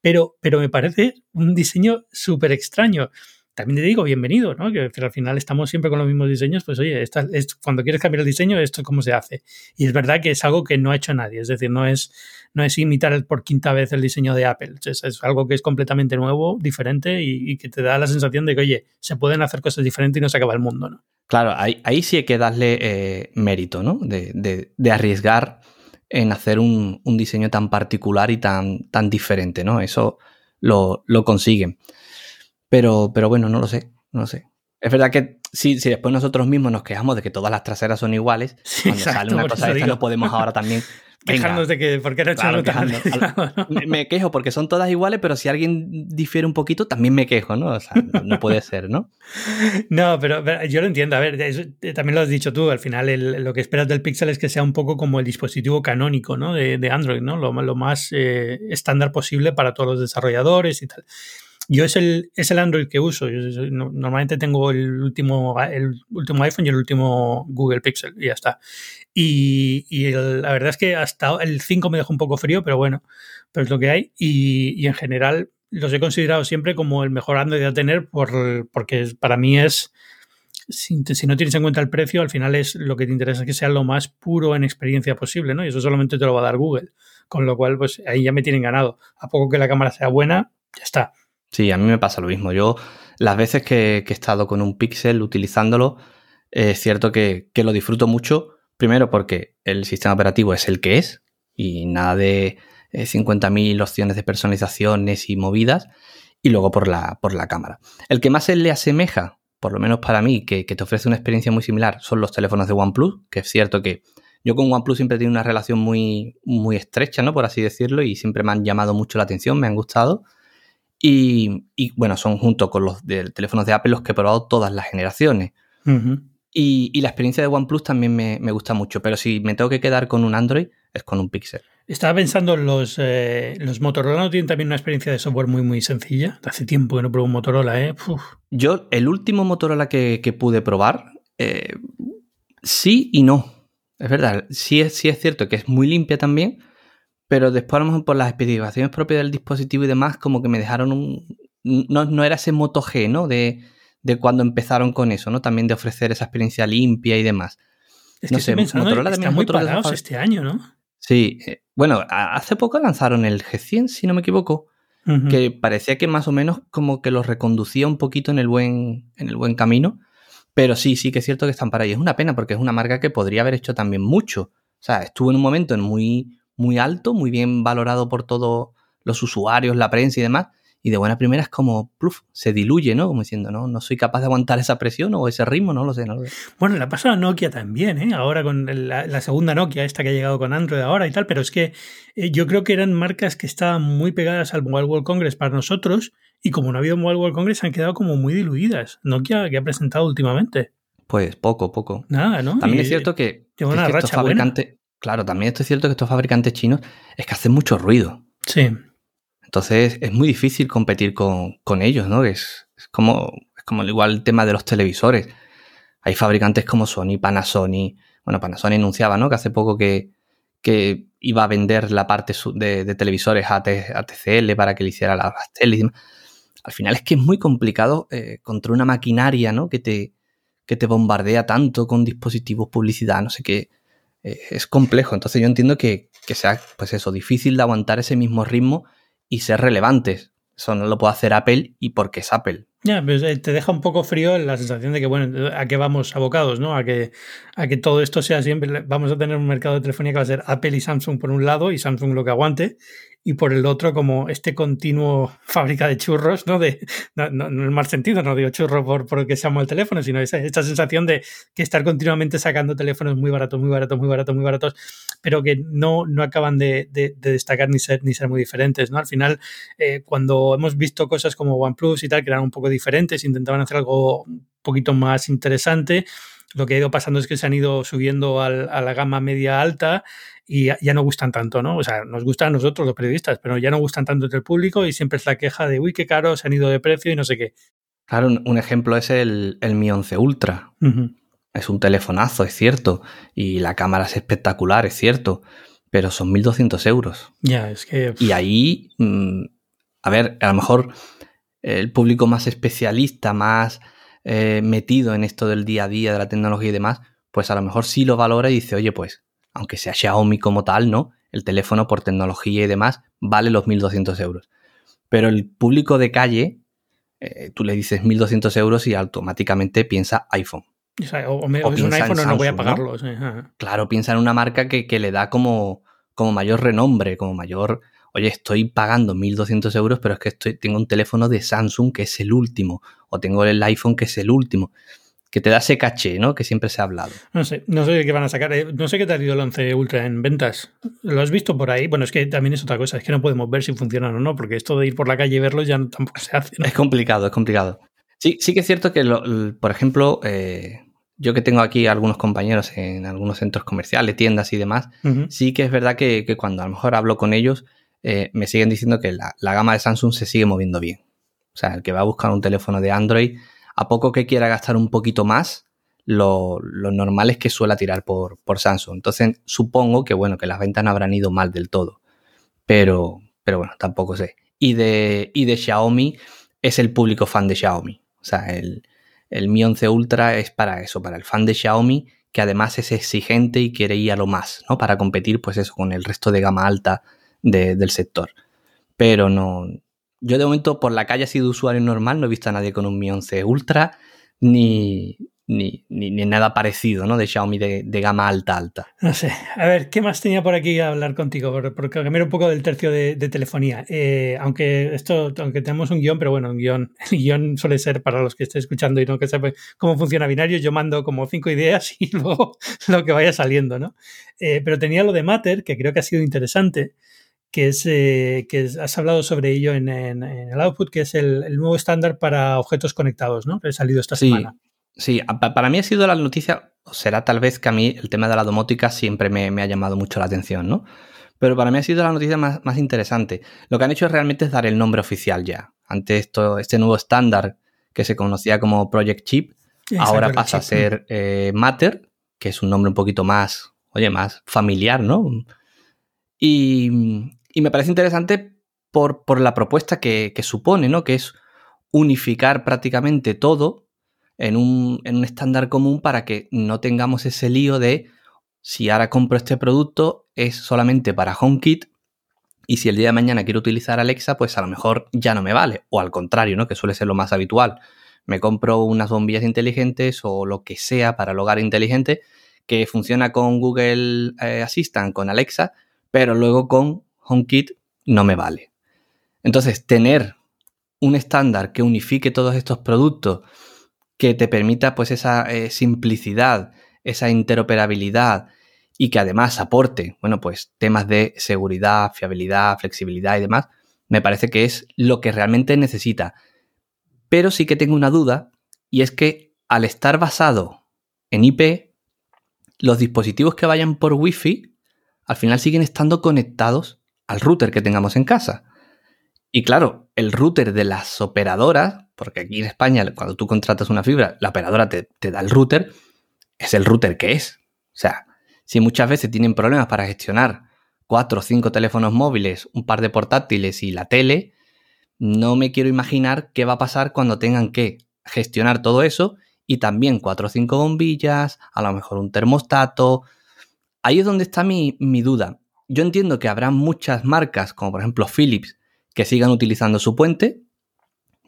S2: Pero, pero me parece un diseño súper extraño también te digo, bienvenido, ¿no? Que, al final estamos siempre con los mismos diseños, pues oye, cuando quieres cambiar el diseño, esto es cómo se hace. Y es verdad que es algo que no ha hecho nadie, es decir, no es, no es imitar por quinta vez el diseño de Apple, es, es algo que es completamente nuevo, diferente y, que te da la sensación de que, oye, se pueden hacer cosas diferentes y no se acaba el mundo, ¿no?
S3: Claro, ahí, sí hay que darle eh, mérito, ¿no? De arriesgar en hacer un, un, diseño tan particular y tan, tan diferente, ¿no? Eso lo, lo consiguen. Pero, pero bueno, no lo sé, no lo sé. Es verdad que si, si después nosotros mismos nos quejamos de que todas las traseras son iguales, cuando sale una cosa de esta no podemos ahora también
S2: quejarnos de que por qué no
S3: Claro,
S2: actualizado, ¿no?
S3: Me, me quejo porque son todas iguales, pero si alguien difiere un poquito, también me quejo, ¿no? O sea, no, no puede ser, ¿no?
S2: No, pero, pero yo lo entiendo. A ver, eso, eh, también lo has dicho tú. Al final, el- lo que esperas del Pixel es que sea un poco como el dispositivo canónico ¿no? de, de Android, ¿no? Lo, lo más eh, estándar posible para todos los desarrolladores y tal. Yo es el, es el Android que uso. Normalmente tengo el último, el último iPhone y el último Google Pixel y ya está. Y, y la verdad es que hasta el 5 me dejó un poco frío, pero bueno, pero es lo que hay. Y, y en general los he considerado siempre como el mejor Android a tener por, porque para mí es, si, si no tienes en cuenta el precio, al final es lo que te interesa es que sea lo más puro en experiencia posible, ¿no? Y eso solamente te lo va a dar Google. Con lo cual, pues ahí ya me tienen ganado. A poco que la cámara sea buena, ya está.
S3: Sí, a mí me pasa lo mismo. Yo, las veces que, he estado con un Pixel utilizándolo, es cierto que, que lo disfruto mucho. Primero porque el sistema operativo es el que es y nada de eh, 50.000 opciones de personalizaciones y movidas. Y luego por la, por la cámara. El que más se le asemeja, por lo menos para mí, que, que te ofrece una experiencia muy similar, son los teléfonos de OnePlus, que es cierto que yo con OnePlus siempre he tenido una relación muy, muy estrecha, ¿no? Por así decirlo, y siempre me han llamado mucho la atención, me han gustado. Y, y, bueno, son junto con los de, teléfonos de Apple los que he probado todas las generaciones. Y, y la experiencia de OnePlus también me, me gusta mucho, pero si me tengo que quedar con un Android, es con un Pixel.
S2: Estaba pensando, los, eh, los Motorola no tienen también una experiencia de software muy, muy sencilla. Hace tiempo que no pruebo un Motorola, ¿eh? Uf.
S3: Yo, el último Motorola que, que pude probar, eh, sí y no. Es verdad, sí es, sí es cierto que es muy limpia también, pero después a lo mejor por las especificaciones propias del dispositivo y demás, como que me dejaron un... No, no era ese Moto G, ¿no? De, de cuando empezaron con eso, ¿no? También de ofrecer esa experiencia limpia y demás.
S2: Es
S3: No
S2: que
S3: sé, Motorola también
S2: muy parados este año, ¿no?
S3: Sí, eh, bueno, hace poco lanzaron el G100, si no me equivoco, que parecía que más o menos como que los reconducía un poquito en el buen, en el buen camino. Pero sí, sí que es cierto que están para ahí. Es una pena porque es una marca que podría haber hecho también mucho. O sea, estuvo en un momento en muy, muy alto, muy bien valorado por todos los usuarios, la prensa y demás. Y de buena primera es como, pluf, se diluye, ¿no? Como diciendo, no, no soy capaz de aguantar esa presión o ese ritmo, no lo sé, no lo sé.
S2: Bueno, la pasó a Nokia también, ¿eh? Ahora con la, la segunda Nokia, esta que ha llegado con Android ahora y tal, pero es que eh, yo creo que eran marcas que estaban muy pegadas al Mobile World Congress para nosotros y como no ha habido Mobile World Congress han quedado como muy diluidas. Nokia que ha presentado últimamente.
S3: Pues poco, poco.
S2: Nada, ¿no?
S3: También
S2: Y-
S3: es cierto que, que
S2: una
S3: es que estos
S2: racha buena.
S3: fabricantes, claro, también esto es cierto que estos fabricantes chinos es que hacen mucho ruido.
S2: Sí.
S3: Entonces es muy difícil competir con, con ellos, ¿no? Es, es como, es como igual el tema de los televisores. Hay fabricantes como Sony, Panasonic. Bueno, Panasonic anunciaba, ¿no? Que hace poco que, que iba a vender la parte de, de televisores a, T- a TCL para que le hiciera las las teles. Al final es que es muy complicado eh, contra una maquinaria, ¿no? Que te, que te bombardea tanto con dispositivos, publicidad, no sé qué. Eh, es complejo. Entonces yo entiendo que, que sea, pues eso, difícil de aguantar ese mismo ritmo y ser relevantes. Eso no lo puede hacer Apple y porque es Apple.
S2: Ya, pues eh, te deja un poco frío la sensación de que, bueno, a qué vamos abocados, ¿no? A que, a que todo esto sea siempre. Vamos a tener un mercado de telefonía que va a ser Apple y Samsung por un lado, y Samsung lo que aguante, y por el otro, como este continuo fábrica de churros, ¿no? De, no, en el mal sentido, no digo churro por, por que se el teléfono, sino esa, esta sensación de que estar continuamente sacando teléfonos muy baratos, muy baratos, muy baratos, muy baratos, pero que no, no acaban de, de- de destacar ni ser, ni ser muy diferentes, ¿no? Al final, eh, cuando hemos visto cosas como OnePlus y tal, que eran un poco diferentes, intentaban hacer algo un poquito más interesante, lo que ha ido pasando es que se han ido subiendo al- a la gama media alta y ya, ya no gustan tanto, ¿no? O sea, nos gustan a nosotros los periodistas, pero ya no gustan tanto entre el público y siempre es la queja de, uy, qué caro, se han ido de precio y no sé qué.
S3: Claro, un, un ejemplo es el, el Mi 11 Ultra. Es un telefonazo, es cierto. Y la cámara es espectacular, es cierto. Pero son 1.200 euros.
S2: Ya, es que...
S3: Y ahí, mm, a ver, a lo mejor el público más especialista, más eh, metido en esto del día a día, de la tecnología y demás, pues a lo mejor sí lo valora y dice, oye, pues, aunque sea Xiaomi como tal, ¿no? El teléfono por tecnología y demás vale los 1.200 euros. Pero el público de calle, eh, tú le dices 1.200 euros y automáticamente piensa iPhone.
S2: o sea, o, o me-
S3: o
S2: o es un iPhone o no voy a
S3: Samsung, ¿no?
S2: pagarlo. sí.
S3: Claro, piensa en una marca que, que le da como, como mayor renombre, como mayor. Oye, estoy pagando 1.200 euros, pero es que estoy, tengo un teléfono de Samsung que es el último, o tengo el iPhone que es el último. que te da ese caché, ¿no? Que siempre se ha hablado.
S2: No sé, no sé qué van a sacar. Eh, no sé qué te ha ido el 11 Ultra en ventas. ¿Lo has visto por ahí? Bueno, es que también es otra cosa, es que no podemos ver si funcionan o no, porque esto de ir por la calle y verlos ya tampoco se hace.
S3: Es complicado, es complicado. Sí, sí que es cierto que, por ejemplo, eh, yo que tengo aquí algunos compañeros en algunos centros comerciales, tiendas y demás, sí que es verdad que, cuando a lo mejor hablo con ellos, eh, me siguen diciendo que la, la gama de Samsung se sigue moviendo bien. O sea, el que va a buscar un teléfono de Android a poco que quiera gastar un poquito más, lo, normal es que suela tirar por, por, Samsung. Entonces, supongo que, bueno, que las ventas no habrán ido mal del todo. Pero, pero bueno, tampoco sé. Y de, y de Xiaomi es el público fan de Xiaomi. O sea, el, el Mi 11 Ultra es para eso, para el fan de Xiaomi, que además es exigente y quiere ir a lo más, ¿no? Para competir, pues eso, con el resto de gama alta del sector. Pero no, yo de momento por la calle ha sido usuario normal, no he visto a nadie con un Mi 11 Ultra ni, ni, ni, nada parecido, ¿no? De Xiaomi de, gama alta, alta.
S2: No sé. A ver, ¿qué más tenía por aquí a hablar contigo? Porque cambiar un poco del tercio de, telefonía. Eh, aunque esto, aunque tenemos un guion, pero bueno, un guion, el guion suele ser para los que estén escuchando y no que sepan cómo funciona binario, yo mando como cinco ideas y luego lo que vaya saliendo, ¿no? Eh, pero tenía lo de Matter, que creo que ha sido interesante que es eh, que has hablado sobre ello en, el output, que es el, nuevo estándar para objetos conectados, ¿no? Que ha salido esta semana.
S3: Sí, para mí ha sido la noticia, o será tal vez que a mí el tema de la domótica siempre me, ha llamado mucho la atención, ¿no? Pero para mí ha sido la noticia más, interesante. Lo que han hecho realmente es dar el nombre oficial ya. Ante esto, este nuevo estándar que se conocía como Project Chip, ahora pasa a ser eh, Matter, que es un nombre un poquito más, oye, más familiar, ¿no? Y, me parece interesante por, la propuesta que, supone, ¿no? Que es unificar prácticamente todo en un, en un estándar común para que no tengamos ese lío de si ahora compro este producto es solamente para HomeKit y si el día de mañana quiero utilizar Alexa, pues a lo mejor ya no me vale. O al contrario, ¿no? Que suele ser lo más habitual. Me compro unas bombillas inteligentes o lo que sea para el hogar inteligente que funciona con Google eh, Assistant, con Alexa, pero luego con HomeKit no me vale. Entonces, tener un estándar que unifique todos estos productos, que te permita pues esa eh, simplicidad, esa interoperabilidad y que además aporte, bueno, pues temas de seguridad, fiabilidad, flexibilidad y demás, me parece que es lo que realmente necesita. Pero sí que tengo una duda y es que al estar basado en IP, los dispositivos que vayan por Wi-Fi al final siguen estando conectados al router que tengamos en casa. Y claro, el router de las operadoras, porque aquí en España cuando tú contratas una fibra, la operadora te, da el router, es el router que es. O sea, si muchas veces tienen problemas para gestionar cuatro o cinco teléfonos móviles, un par de portátiles y la tele, no me quiero imaginar qué va a pasar cuando tengan que gestionar todo eso y también cuatro o cinco bombillas, a lo mejor un termostato. Ahí es donde está mi, mi duda yo entiendo que habrá muchas marcas, como por ejemplo Philips, que sigan utilizando su puente,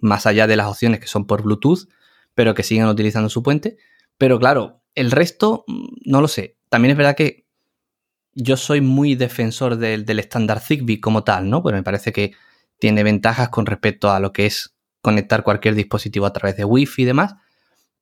S3: más allá de las opciones que son por Bluetooth, pero que sigan utilizando su puente. Pero claro, el resto, mm, no lo sé. También es verdad que yo soy muy defensor del, estándar Zigbee como tal, ¿no? Pero me parece que tiene ventajas con respecto a lo que es conectar cualquier dispositivo a través de Wi-Fi y demás.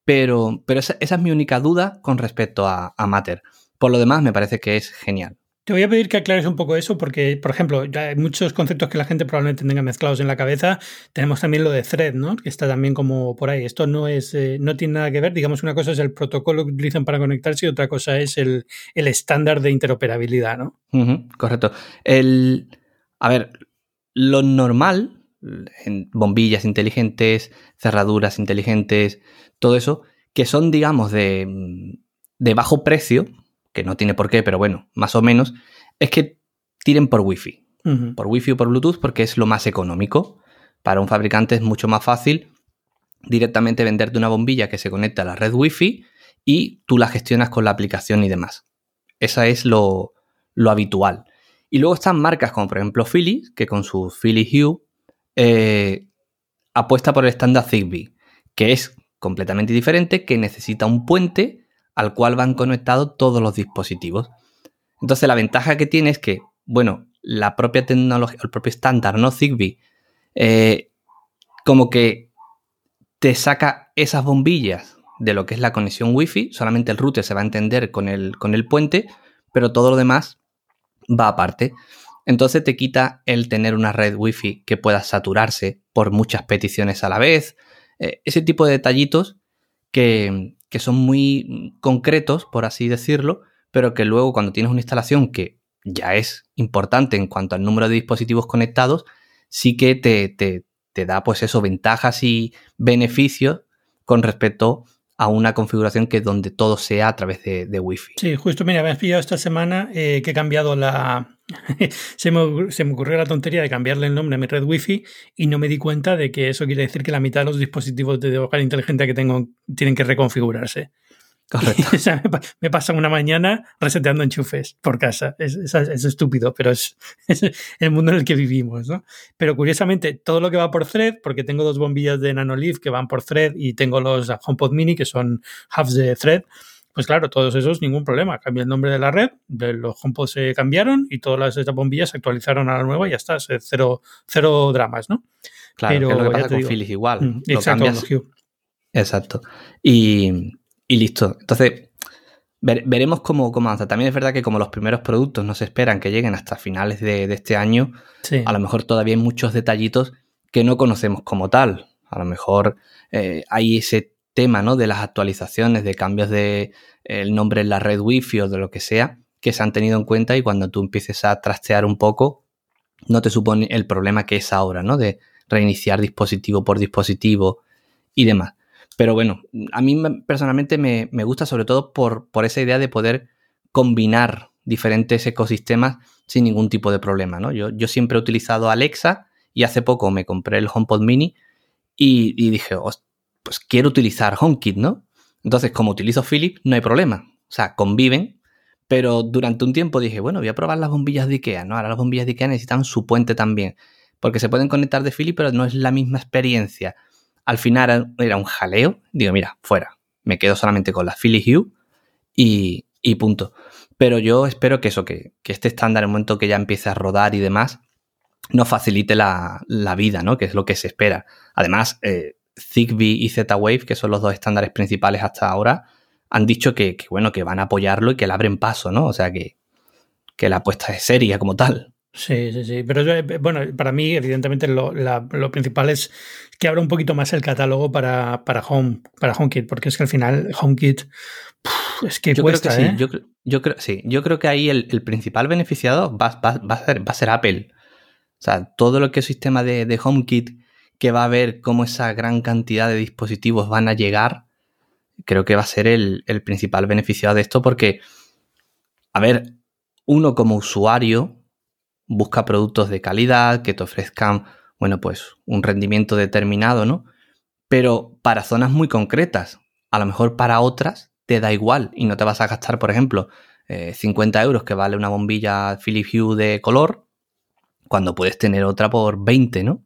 S3: Pero, pero esa, es mi única duda con respecto a Matter. Por lo demás, me parece que es genial.
S2: Te voy a pedir que aclares un poco eso porque, por ejemplo, hay muchos conceptos que la gente probablemente tenga mezclados en la cabeza. Tenemos también lo de thread, ¿no? Que está también como por ahí. Esto no es, eh, no tiene nada que ver. Digamos, una cosa es el protocolo que utilizan para conectarse y otra cosa es el, estándar de interoperabilidad, ¿no?
S3: correcto. El, a ver, lo normal, en bombillas inteligentes, cerraduras inteligentes, todo eso, que son, digamos, de, de bajo precio, que no tiene por qué, pero bueno, más o menos, es que tiren por Wi-Fi. Por Wi-Fi o por Bluetooth porque es lo más económico. Para un fabricante es mucho más fácil directamente venderte una bombilla que se conecta a la red Wi-Fi y tú la gestionas con la aplicación y demás. Esa es lo, habitual. Y luego están marcas como por ejemplo Philips, que con su Philips Hue eh, apuesta por el estándar Zigbee, que es completamente diferente, que necesita un puente al cual van conectados todos los dispositivos. Entonces la ventaja que tiene es que, bueno, la propia tecnología, el propio estándar, ¿no? Zigbee, eh, como que te saca esas bombillas de lo que es la conexión Wi-Fi, solamente el router se va a entender con el, con el puente, pero todo lo demás va aparte. Entonces te quita el tener una red Wi-Fi que pueda saturarse por muchas peticiones a la vez. Eh, ese tipo de detallitos que, que son muy concretos, por así decirlo, pero que luego cuando tienes una instalación que ya es importante en cuanto al número de dispositivos conectados, sí que te, te, te da pues eso, ventajas y beneficios con respecto a una configuración que donde todo sea a través de, de Wi-Fi.
S2: Sí, justo, mira, me pillado esta semana eh, que he cambiado la... se, me, se, me, ocurrió la tontería de cambiarle el nombre a mi red Wi-Fi y no me di cuenta de que eso quiere decir que la mitad de los dispositivos de hogar inteligente que tengo tienen que reconfigurarse.
S3: Correcto.
S2: o sea, me, me, pasa una mañana reseteando enchufes por casa. Es, es, es estúpido, pero es, es, el mundo en el que vivimos, ¿no? Pero curiosamente, todo lo que va por thread, porque tengo dos bombillas de Nanolive que van por thread y tengo los HomePod Mini que son hubs de thread, pues claro, todos esos ningún problema. Cambié el nombre de la red, los HomePod se cambiaron y todas las, estas bombillas se actualizaron a la nueva y ya está, cero, cero dramas, ¿no?
S3: Claro, pero, que lo que pasa con digo, Philips igual.
S2: Mm, exacto,
S3: cambias... Exacto. Y, y listo. Entonces, ver, veremos cómo, cómo, avanza. También es verdad que como los primeros productos no se esperan que lleguen hasta finales de, de este año,
S2: sí.
S3: a lo mejor todavía hay muchos detallitos que no conocemos como tal. A lo mejor eh, hay ese tema ¿no? de las actualizaciones, de cambios de el nombre en la red wifi o de lo que sea, que se han tenido en cuenta y cuando tú empieces a trastear un poco, no te supone el problema que es ahora, ¿no? De reiniciar dispositivo por dispositivo y demás. Pero bueno, a mí personalmente me, me gusta sobre todo por, por, esa idea de poder combinar diferentes ecosistemas sin ningún tipo de problema, ¿no? Yo, yo siempre he utilizado Alexa y hace poco me compré el HomePod Mini y, dije, pues quiero utilizar HomeKit, ¿no? Entonces, como utilizo Philips, no hay problema. O sea, conviven, pero durante un tiempo dije, bueno, voy a probar las bombillas de IKEA, ¿no? Ahora las bombillas de IKEA necesitan su puente también, porque se pueden conectar de Philips, pero no es la misma experiencia al final era un jaleo. Digo, mira, fuera. Me quedo solamente con la Philly Hue y, punto. Pero yo espero que eso, que, este estándar, en el momento que ya empiece a rodar y demás, nos facilite la, vida, ¿no? Que es lo que se espera. Además, eh, Zigbee y Z-Wave, que son los dos estándares principales hasta ahora, han dicho que, que, bueno, que van a apoyarlo y que le abren paso, ¿no? O sea, que, que la apuesta es seria como tal.
S2: Sí, sí, sí. Pero bueno, para mí, evidentemente, lo, la, lo, principal es que abra un poquito más el catálogo para, para Home, para HomeKit, porque es que al final HomeKit es que
S3: yo
S2: cuesta,
S3: creo que
S2: ¿eh?
S3: sí. Yo, yo, creo, sí. yo creo que ahí el, el principal beneficiado va, va, va, a ser, va a ser Apple. O sea, todo lo que es sistema de, de HomeKit que va a ver cómo esa gran cantidad de dispositivos van a llegar, creo que va a ser el, el principal beneficiado de esto porque, a ver, uno como usuario busca productos de calidad que te ofrezcan, bueno, pues un rendimiento determinado, ¿no? Pero para zonas muy concretas, a lo mejor para otras te da igual y no te vas a gastar, por ejemplo, eh, 50 euros que vale una bombilla Philips Hue de color, cuando puedes tener otra por 20, ¿no?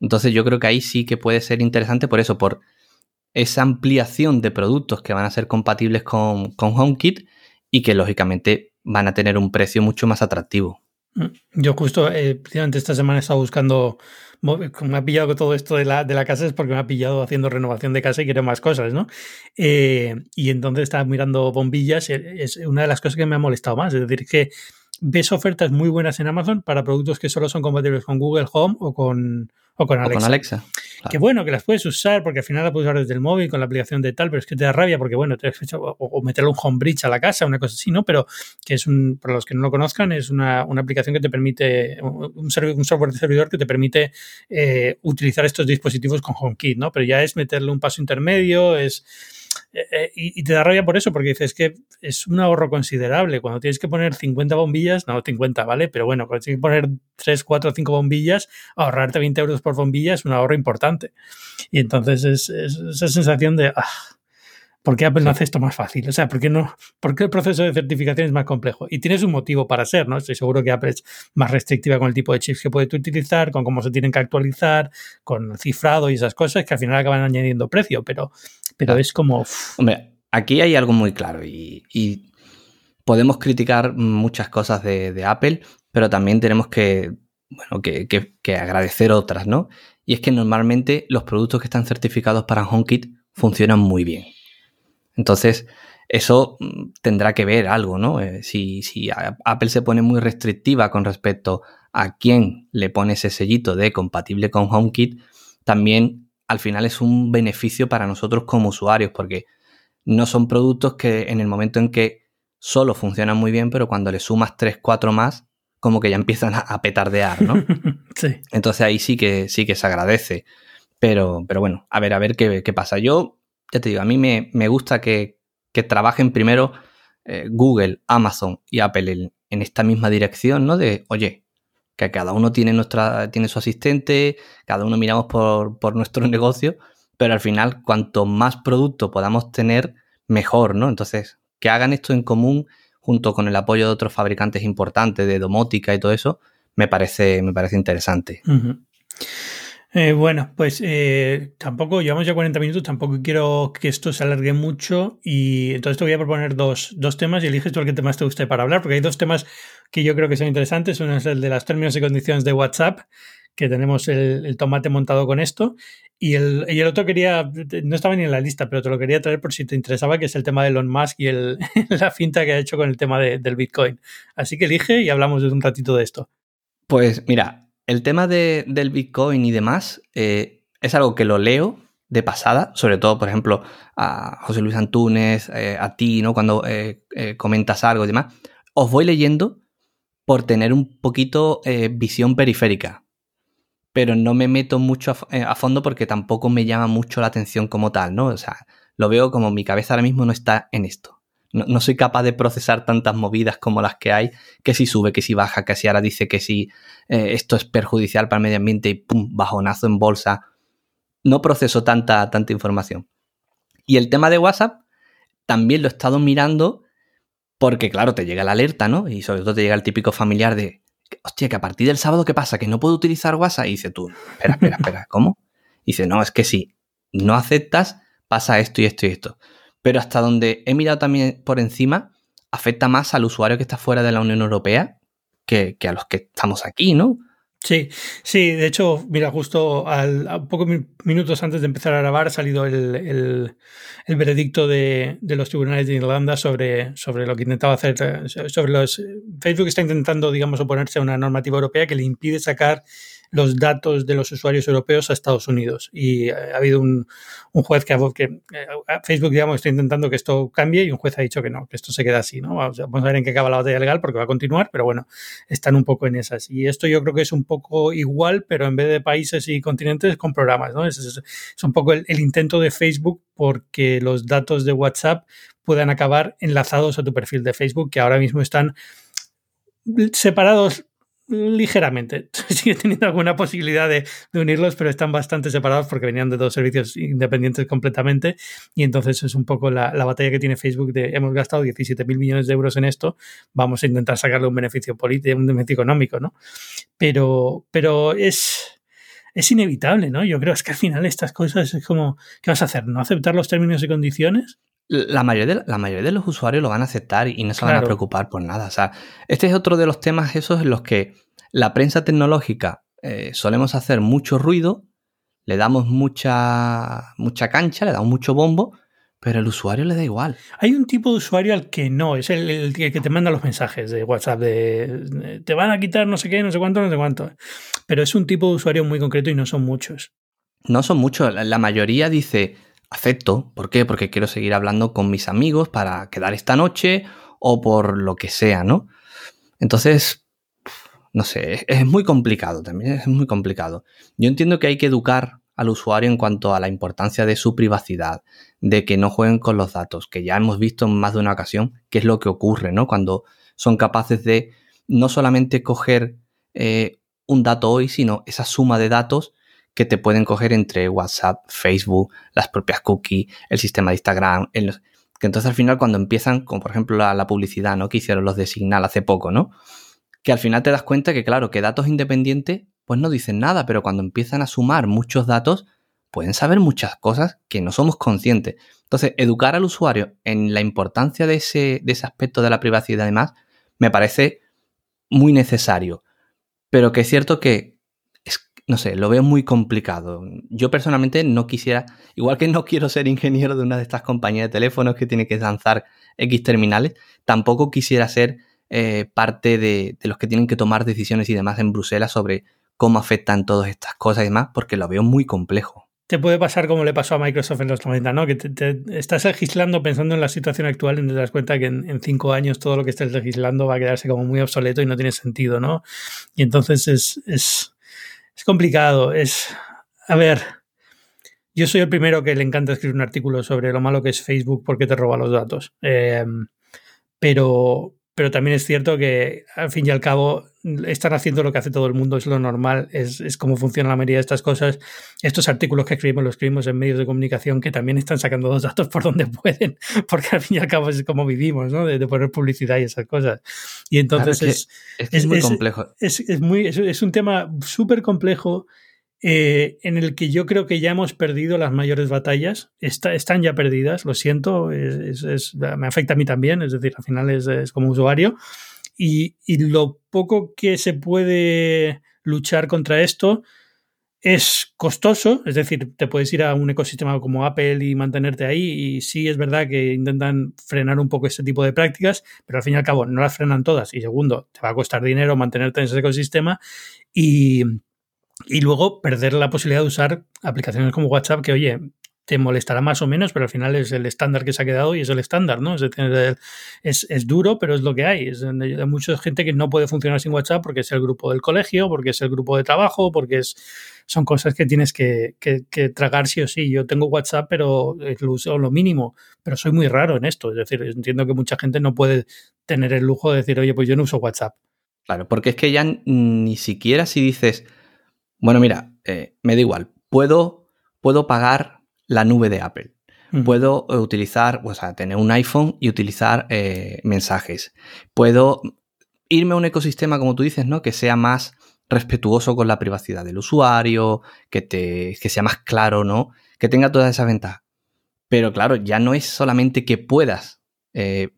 S3: Entonces yo creo que ahí sí que puede ser interesante por eso, por esa ampliación de productos que van a ser compatibles con, con HomeKit y que lógicamente van a tener un precio mucho más atractivo.
S2: Yo justo, eh, esta semana he estado buscando, me ha pillado todo esto de la, de la casa es porque me ha pillado haciendo renovación de casa y quiero más cosas, ¿no? Eh, y entonces estaba mirando bombillas, es una de las cosas que me ha molestado más, es decir, que ves ofertas muy buenas en Amazon para productos que solo son compatibles con Google Home o con, o con Alexa.
S3: O con Alexa.
S2: Claro. Que bueno, que las puedes usar porque al final la puedes usar desde el móvil con la aplicación de tal, pero es que te da rabia porque bueno, te has hecho, o, o, meterle un home bridge a la casa, una cosa así, ¿no? Pero que es un, para los que no lo conozcan, es una, una aplicación que te permite, un, un, software de servidor que te permite eh, utilizar estos dispositivos con HomeKit, ¿no? Pero ya es meterle un paso intermedio, es eh, y, y, te da rabia por eso, porque dices que es un ahorro considerable. Cuando tienes que poner 50 bombillas, no 50, ¿vale? Pero bueno, cuando tienes que poner 3, 4, 5 bombillas, ahorrarte 20 euros por bombilla es un ahorro importante. Y entonces es, es esa sensación de, ah, ¿por qué Apple no hace esto más fácil? O sea, ¿por qué, no, ¿por qué el proceso de certificación es más complejo? Y tienes un motivo para ser, ¿no? Estoy seguro que Apple es más restrictiva con el tipo de chips que puedes utilizar, con cómo se tienen que actualizar, con el cifrado y esas cosas que al final acaban añadiendo precio, pero pero es como...
S3: Hombre, aquí hay algo muy claro y, y podemos criticar muchas cosas de, de, Apple, pero también tenemos que, bueno, que, que, que, agradecer otras, ¿no? Y es que normalmente los productos que están certificados para HomeKit funcionan muy bien. Entonces, eso mm, tendrá que ver algo, ¿no? Eh, si, si, Apple se pone muy restrictiva con respecto a quién le pone ese sellito de compatible con HomeKit, también al final es un beneficio para nosotros como usuarios, porque no son productos que en el momento en que solo funcionan muy bien, pero cuando le sumas 3, 4 más, como que ya empiezan a, petardear, ¿no?
S2: sí.
S3: Entonces ahí sí que sí que se agradece. Pero, pero bueno, a ver, a ver qué, qué pasa. Yo, ya te digo, a mí me, me gusta que, que trabajen primero eh, Google, Amazon y Apple en, esta misma dirección, ¿no? De, oye, que cada uno tiene, nuestra, tiene su asistente, cada uno miramos por, por nuestro negocio, pero al final, cuanto más producto podamos tener, mejor, ¿no? Entonces, que hagan esto en común junto con el apoyo de otros fabricantes importantes de domótica y todo eso, me parece, me parece interesante.
S2: Eh, bueno, pues eh, tampoco, llevamos ya 40 minutos, tampoco quiero que esto se alargue mucho y entonces te voy a proponer dos, dos temas y eliges tú el que más te guste para hablar, porque hay dos temas que yo creo que son interesantes. Uno es el de las términos y condiciones de WhatsApp, que tenemos el, tomate montado con esto, y el, y el, otro quería, no estaba ni en la lista, pero te lo quería traer por si te interesaba, que es el tema de Elon Musk y el, la finta que ha hecho con el tema del Bitcoin. Así que elige y hablamos de un ratito de esto.
S3: Pues mira, el tema del Bitcoin y demás eh, es algo que lo leo de pasada, sobre todo, por ejemplo, a José Luis Antúnez, eh, a ti, ¿no? Cuando eh, comentas algo y demás. Os voy leyendo por tener un poquito visión periférica, pero no me meto mucho a, fondo porque tampoco me llama mucho la atención como tal, ¿no? O sea, lo veo como mi cabeza ahora mismo no está en esto. No, soy capaz de procesar tantas movidas como las que hay, que si sube, que si baja, que si ahora dice que si eh, esto es perjudicial para el medio ambiente y pum, bajonazo en bolsa. No proceso tanta, tanta información. Y el tema de WhatsApp también lo he estado mirando porque, claro, te llega la alerta, ¿no? Y sobre todo te llega el típico familiar de, hostia, que a partir del sábado, ¿qué pasa? Que no puedo utilizar WhatsApp. Y dice tú, espera, espera, espera, ¿cómo? Y dice, no, es que si no aceptas, pasa esto y esto y esto pero hasta donde he mirado también por encima, afecta más al usuario que está fuera de la Unión Europea que, a los que estamos aquí, ¿no?
S2: Sí, sí, de hecho, mira, justo al, a pocos minutos antes de empezar a grabar ha salido el, veredicto de, los tribunales de Irlanda sobre, sobre lo que intentaba hacer, sobre los... Facebook está intentando, digamos, oponerse a una normativa europea que le impide sacar los datos de los usuarios europeos a Estados Unidos. Y eh, ha habido un, juez que, que eh, Facebook, digamos, está intentando que esto cambie y un juez ha dicho que no, que esto se queda así, ¿no? Vamos, a ver en qué acaba la batalla legal porque va a continuar, pero bueno, están un poco en esas. Y esto yo creo que es un poco igual, pero en vez de países y continentes, con programas, ¿no? Es, un poco el intento de Facebook porque los datos de WhatsApp puedan acabar enlazados a tu perfil de Facebook, que ahora mismo están separados ligeramente. Sigue teniendo alguna posibilidad de, unirlos, pero están bastante separados porque venían de dos servicios independientes completamente. Y entonces es un poco la, batalla que tiene Facebook de hemos gastado 17 mil millones de euros en esto, vamos a intentar sacarle un beneficio político, un beneficio económico, ¿no? Pero, pero es, es inevitable, ¿no? Yo creo es que al final estas cosas es como, ¿qué vas a hacer? ¿No aceptar los términos y condiciones?
S3: La mayoría, de, la mayoría de los usuarios lo van a aceptar y no se van a preocupar por nada. O sea, este es otro de los temas esos en los que la prensa tecnológica eh, solemos hacer mucho ruido, le damos mucha, mucha cancha, le damos mucho bombo, pero al usuario le da igual.
S2: Hay un tipo de usuario al que no, es el, que te manda los mensajes de WhatsApp de te van a quitar no sé qué, no sé cuánto, no sé cuánto. Pero es un tipo de usuario muy concreto y no son muchos.
S3: No son muchos. La mayoría dice, acepto. ¿Por qué? Porque quiero seguir hablando con mis amigos para quedar esta noche o por lo que sea, ¿no? Entonces, no sé, es, muy complicado también, es muy complicado. Yo entiendo que hay que educar al usuario en cuanto a la importancia de su privacidad, de que no jueguen con los datos, que ya hemos visto en más de una ocasión qué es lo que ocurre, ¿no? Cuando son capaces de no solamente coger eh, un dato hoy, sino esa suma de datos que te pueden coger entre WhatsApp, Facebook, las propias cookies, el sistema de Instagram, que entonces al final cuando empiezan, como por ejemplo la, publicidad, ¿no? Que hicieron los de Signal hace poco, ¿no? Que al final te das cuenta que, claro, que datos independientes, pues no dicen nada, pero cuando empiezan a sumar muchos datos, pueden saber muchas cosas que no somos conscientes. Entonces, educar al usuario en la importancia de ese, de ese aspecto de la privacidad, además, me parece muy necesario. Pero que es cierto que no sé, lo veo muy complicado. Yo personalmente no quisiera, igual que no quiero ser ingeniero de una de estas compañías de teléfonos que tiene que lanzar X terminales, tampoco quisiera ser eh, parte de, los que tienen que tomar decisiones y demás en Bruselas sobre cómo afectan todas estas cosas y demás, porque lo veo muy complejo.
S2: Te puede pasar como le pasó a Microsoft en los 90, ¿no? Que te, estás legislando pensando en la situación actual y te das cuenta que en, cinco años todo lo que estés legislando va a quedarse como muy obsoleto y no tiene sentido, ¿no? Y entonces es, es, es complicado. Es, a ver, yo soy el primero que le encanta escribir un artículo sobre lo malo que es Facebook porque te roba los datos. Eh, pero, pero también es cierto que al fin y al cabo están haciendo lo que hace todo el mundo, es lo normal, es, es cómo funciona la mayoría de estas cosas. Estos artículos que escribimos los escribimos en medios de comunicación que también están sacando los datos por donde pueden, porque al fin y al cabo es como vivimos, ¿no? De, poner publicidad y esas cosas. Y entonces
S3: es, muy complejo.
S2: Es, muy, es, un tema súper complejo eh, en el que yo creo que ya hemos perdido las mayores batallas. están ya perdidas, lo siento, me afecta a mí también, es decir, al final es, como usuario. Y, lo poco que se puede luchar contra esto es costoso, es decir, te puedes ir a un ecosistema como Apple y mantenerte ahí y sí es verdad que intentan frenar un poco este tipo de prácticas, pero al fin y al cabo no las frenan todas y segundo, te va a costar dinero mantenerte en ese ecosistema y, y luego perder la posibilidad de usar aplicaciones como WhatsApp que, oye, te molestará más o menos, pero al final es el estándar que se ha quedado y es el estándar, ¿no? Es, es, duro, pero es lo que hay. Es, hay mucha gente que no puede funcionar sin WhatsApp porque es el grupo del colegio, porque es el grupo de trabajo, porque es, son cosas que tienes que, que, tragar sí o sí. Yo tengo WhatsApp, pero lo uso lo mínimo, pero soy muy raro en esto. Es decir, entiendo que mucha gente no puede tener el lujo de decir, oye, pues yo no uso WhatsApp.
S3: Claro, porque es que ya ni siquiera si dices bueno, mira, eh, me da igual. Puedo, puedo pagar la nube de Apple. Puedo eh, utilizar, o sea, tener un iPhone y utilizar eh, mensajes. Puedo irme a un ecosistema, como tú dices, ¿no? Que sea más respetuoso con la privacidad del usuario, que, te, que sea más claro, ¿no? Que tenga todas esas ventajas. Pero claro, ya no es solamente que puedas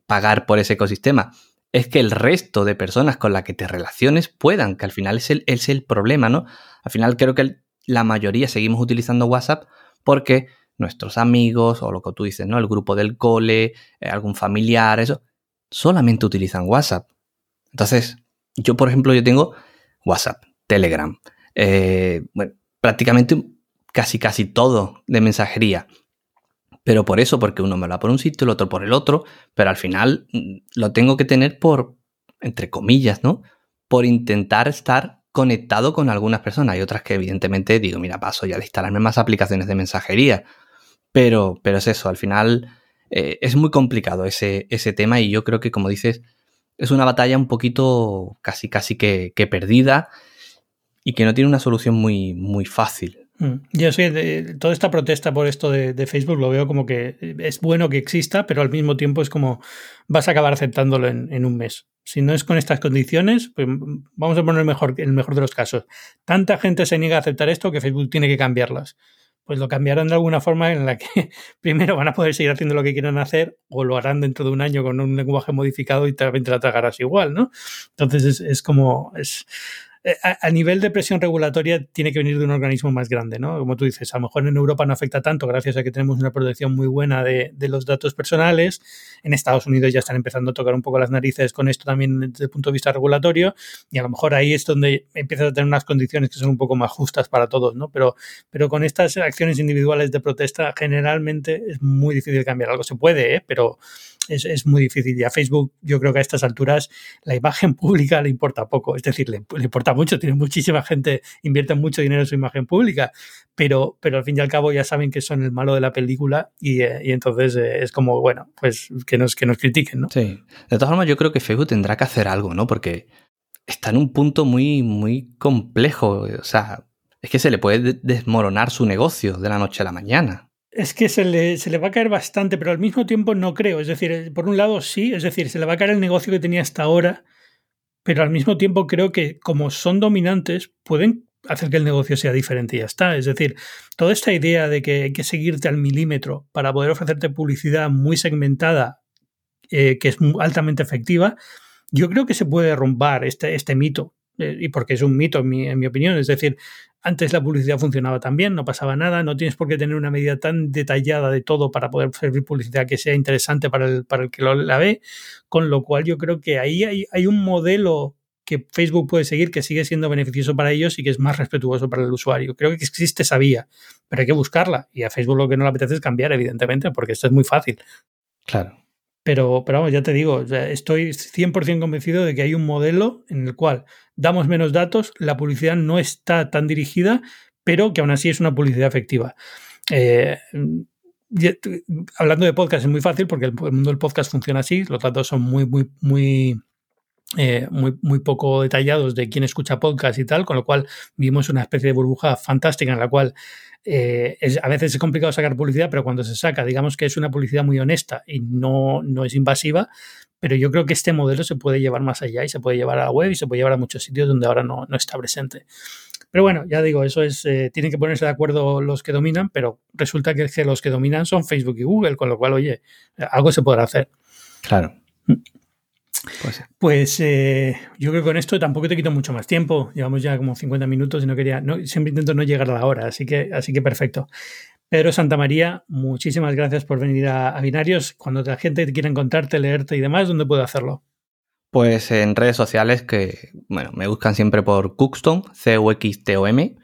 S3: pagar por ese ecosistema, es que el resto de personas con las que te relaciones puedan, que al final es el, es el problema, ¿no? Al final creo que la mayoría seguimos utilizando WhatsApp porque nuestros amigos o lo que tú dices, ¿no? El grupo del cole, eh, algún familiar, eso, solamente utilizan WhatsApp. Entonces, yo, por ejemplo, yo tengo WhatsApp, Telegram, eh, prácticamente casi casi todo de mensajería pero por eso, porque uno me da por un sitio, el otro por el otro, pero al final mm, lo tengo que tener por, entre comillas, ¿no? Por intentar estar conectado con algunas personas. Hay otras que evidentemente digo, mira, paso ya de instalarme más aplicaciones de mensajería. Pero, pero es eso, al final eh, es muy complicado ese, ese tema y yo creo que, como dices, es una batalla un poquito casi, casi que, perdida y que no tiene una solución muy, muy fácil.
S2: Mm. Yo de, toda esta protesta por esto de, Facebook lo veo como que es bueno que exista, pero al mismo tiempo es como vas a acabar aceptándolo en, un mes. Si no es con estas condiciones, pues vamos a poner mejor, el mejor de los casos. Tanta gente se niega a aceptar esto que Facebook tiene que cambiarlas. Pues lo cambiarán de alguna forma en la que primero van a poder seguir haciendo lo que quieran hacer o lo harán dentro de un año con un lenguaje modificado y también te la tragarás igual, ¿no? Entonces es, es como... Es, eh, a, nivel de presión regulatoria tiene que venir de un organismo más grande, ¿no? Como tú dices, a lo mejor en Europa no afecta tanto gracias a que tenemos una protección muy buena de, los datos personales. En Estados Unidos ya están empezando a tocar un poco las narices con esto también desde el punto de vista regulatorio y a lo mejor ahí es donde empiezas a tener unas condiciones que son un poco más justas para todos, ¿no? Pero, pero con estas acciones individuales de protesta generalmente es muy difícil cambiar algo. Se puede, ¿eh? Pero es, es, muy difícil. Y a Facebook, yo creo que a estas alturas la imagen pública le importa poco. Es decir, le, importa mucho, tiene muchísima gente, invierte mucho dinero en su imagen pública, pero, pero al fin y al cabo ya saben que son el malo de la película y, eh, entonces eh, es como, bueno, pues que nos, que nos critiquen, ¿no?
S3: Sí. De todas formas, yo creo que Facebook tendrá que hacer algo, ¿no? Porque está en un punto muy, muy complejo. O sea, es que se le puede desmoronar su negocio de la noche a la mañana.
S2: Es que se le, se le, va a caer bastante, pero al mismo tiempo no creo. Es decir, eh, por un lado sí, es decir, se le va a caer el negocio que tenía hasta ahora, pero al mismo tiempo creo que como son dominantes, pueden hacer que el negocio sea diferente y ya está. Es decir, toda esta idea de que hay que seguirte al milímetro para poder ofrecerte publicidad muy segmentada, eh, que es altamente efectiva, yo creo que se puede derrumbar este, este mito. Eh, y porque es un mito en mi, en mi opinión. Es decir, antes la publicidad funcionaba tan bien, no pasaba nada, no tienes por qué tener una medida tan detallada de todo para poder servir publicidad que sea interesante para el, para el que lo, la ve, con lo cual yo creo que ahí hay, hay un modelo que Facebook puede seguir que sigue siendo beneficioso para ellos y que es más respetuoso para el usuario. Creo que existe esa vía, pero hay que buscarla. Y a Facebook lo que no le apetece es cambiar, evidentemente, porque esto es muy fácil.
S3: Claro.
S2: Pero, pero vamos, ya te digo, estoy 100% convencido de que hay un modelo en el cual damos menos datos, la publicidad no está tan dirigida, pero que aún así es una publicidad efectiva. Eh, hablando de podcast es muy fácil porque el, mundo del podcast funciona así, los datos son muy, muy, muy, eh, muy, muy poco detallados de quién escucha podcast y tal, con lo cual vimos una especie de burbuja fantástica en la cual eh, es, a veces es complicado sacar publicidad, pero cuando se saca, digamos que es una publicidad muy honesta y no, no es invasiva, pero yo creo que este modelo se puede llevar más allá y se puede llevar a la web y se puede llevar a muchos sitios donde ahora no, no está presente. Pero bueno, ya digo, eso es, eh, tienen que ponerse de acuerdo los que dominan, pero resulta que los que dominan son Facebook y Google, con lo cual, oye, algo se podrá hacer.
S3: Claro.
S2: Pues, pues eh, yo creo que con esto tampoco te quito mucho más tiempo. Llevamos ya como 50 minutos y no quería, no, siempre intento no llegar a la hora, así que, así que perfecto. Pedro Santamaría, muchísimas gracias por venir a, Binarios. Cuando la gente quiera encontrarte, leerte y demás, ¿dónde puede hacerlo?
S3: Pues en redes sociales que, bueno, me buscan siempre por Cuxton, C-U-X-T-O-M,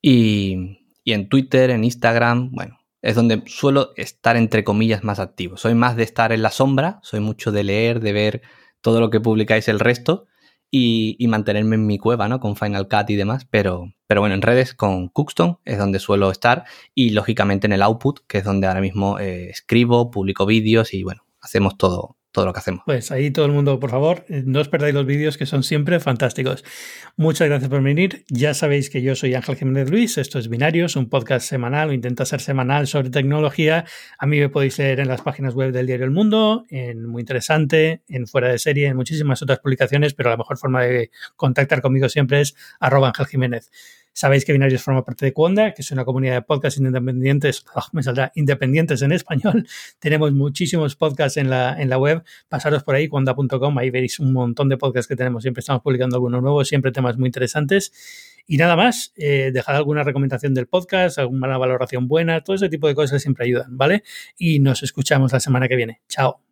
S3: y, y en Twitter, en Instagram, bueno, es donde suelo estar entre comillas más activo. Soy más de estar en la sombra, soy mucho de leer, de ver todo lo que publicáis el resto y, mantenerme en mi cueva, ¿no? Con Final Cut y demás, pero, pero bueno, en redes con Cuxton es donde suelo estar y lógicamente en el output, que es donde ahora mismo eh, escribo, publico vídeos y bueno, hacemos todo, todo lo que hacemos.
S2: Pues ahí todo el mundo, por favor, eh, no os perdáis los vídeos que son siempre fantásticos. Muchas gracias por venir. Ya sabéis que yo soy Ángel Jiménez Luis, esto es Binarios, un podcast semanal o intenta ser semanal sobre tecnología. A mí me podéis leer en las páginas web del diario El Mundo, en Muy Interesante, en Fuera de Serie, en muchísimas otras publicaciones, pero la mejor forma de contactar conmigo siempre es arroba Ángel Jiménez. Sabéis que Binarios forma parte de Cuonda, que es una comunidad de podcasts independientes, me saldrá independientes en español. Tenemos muchísimos podcasts en la, en la web. Pasaros por ahí, cuonda.com, ahí veréis un montón de podcasts que tenemos. Siempre estamos publicando algunos nuevos, siempre temas muy interesantes. Y nada más, eh, dejad alguna recomendación del podcast, alguna valoración buena, todo ese tipo de cosas siempre ayudan, ¿vale? Y nos escuchamos la semana que viene. Chao.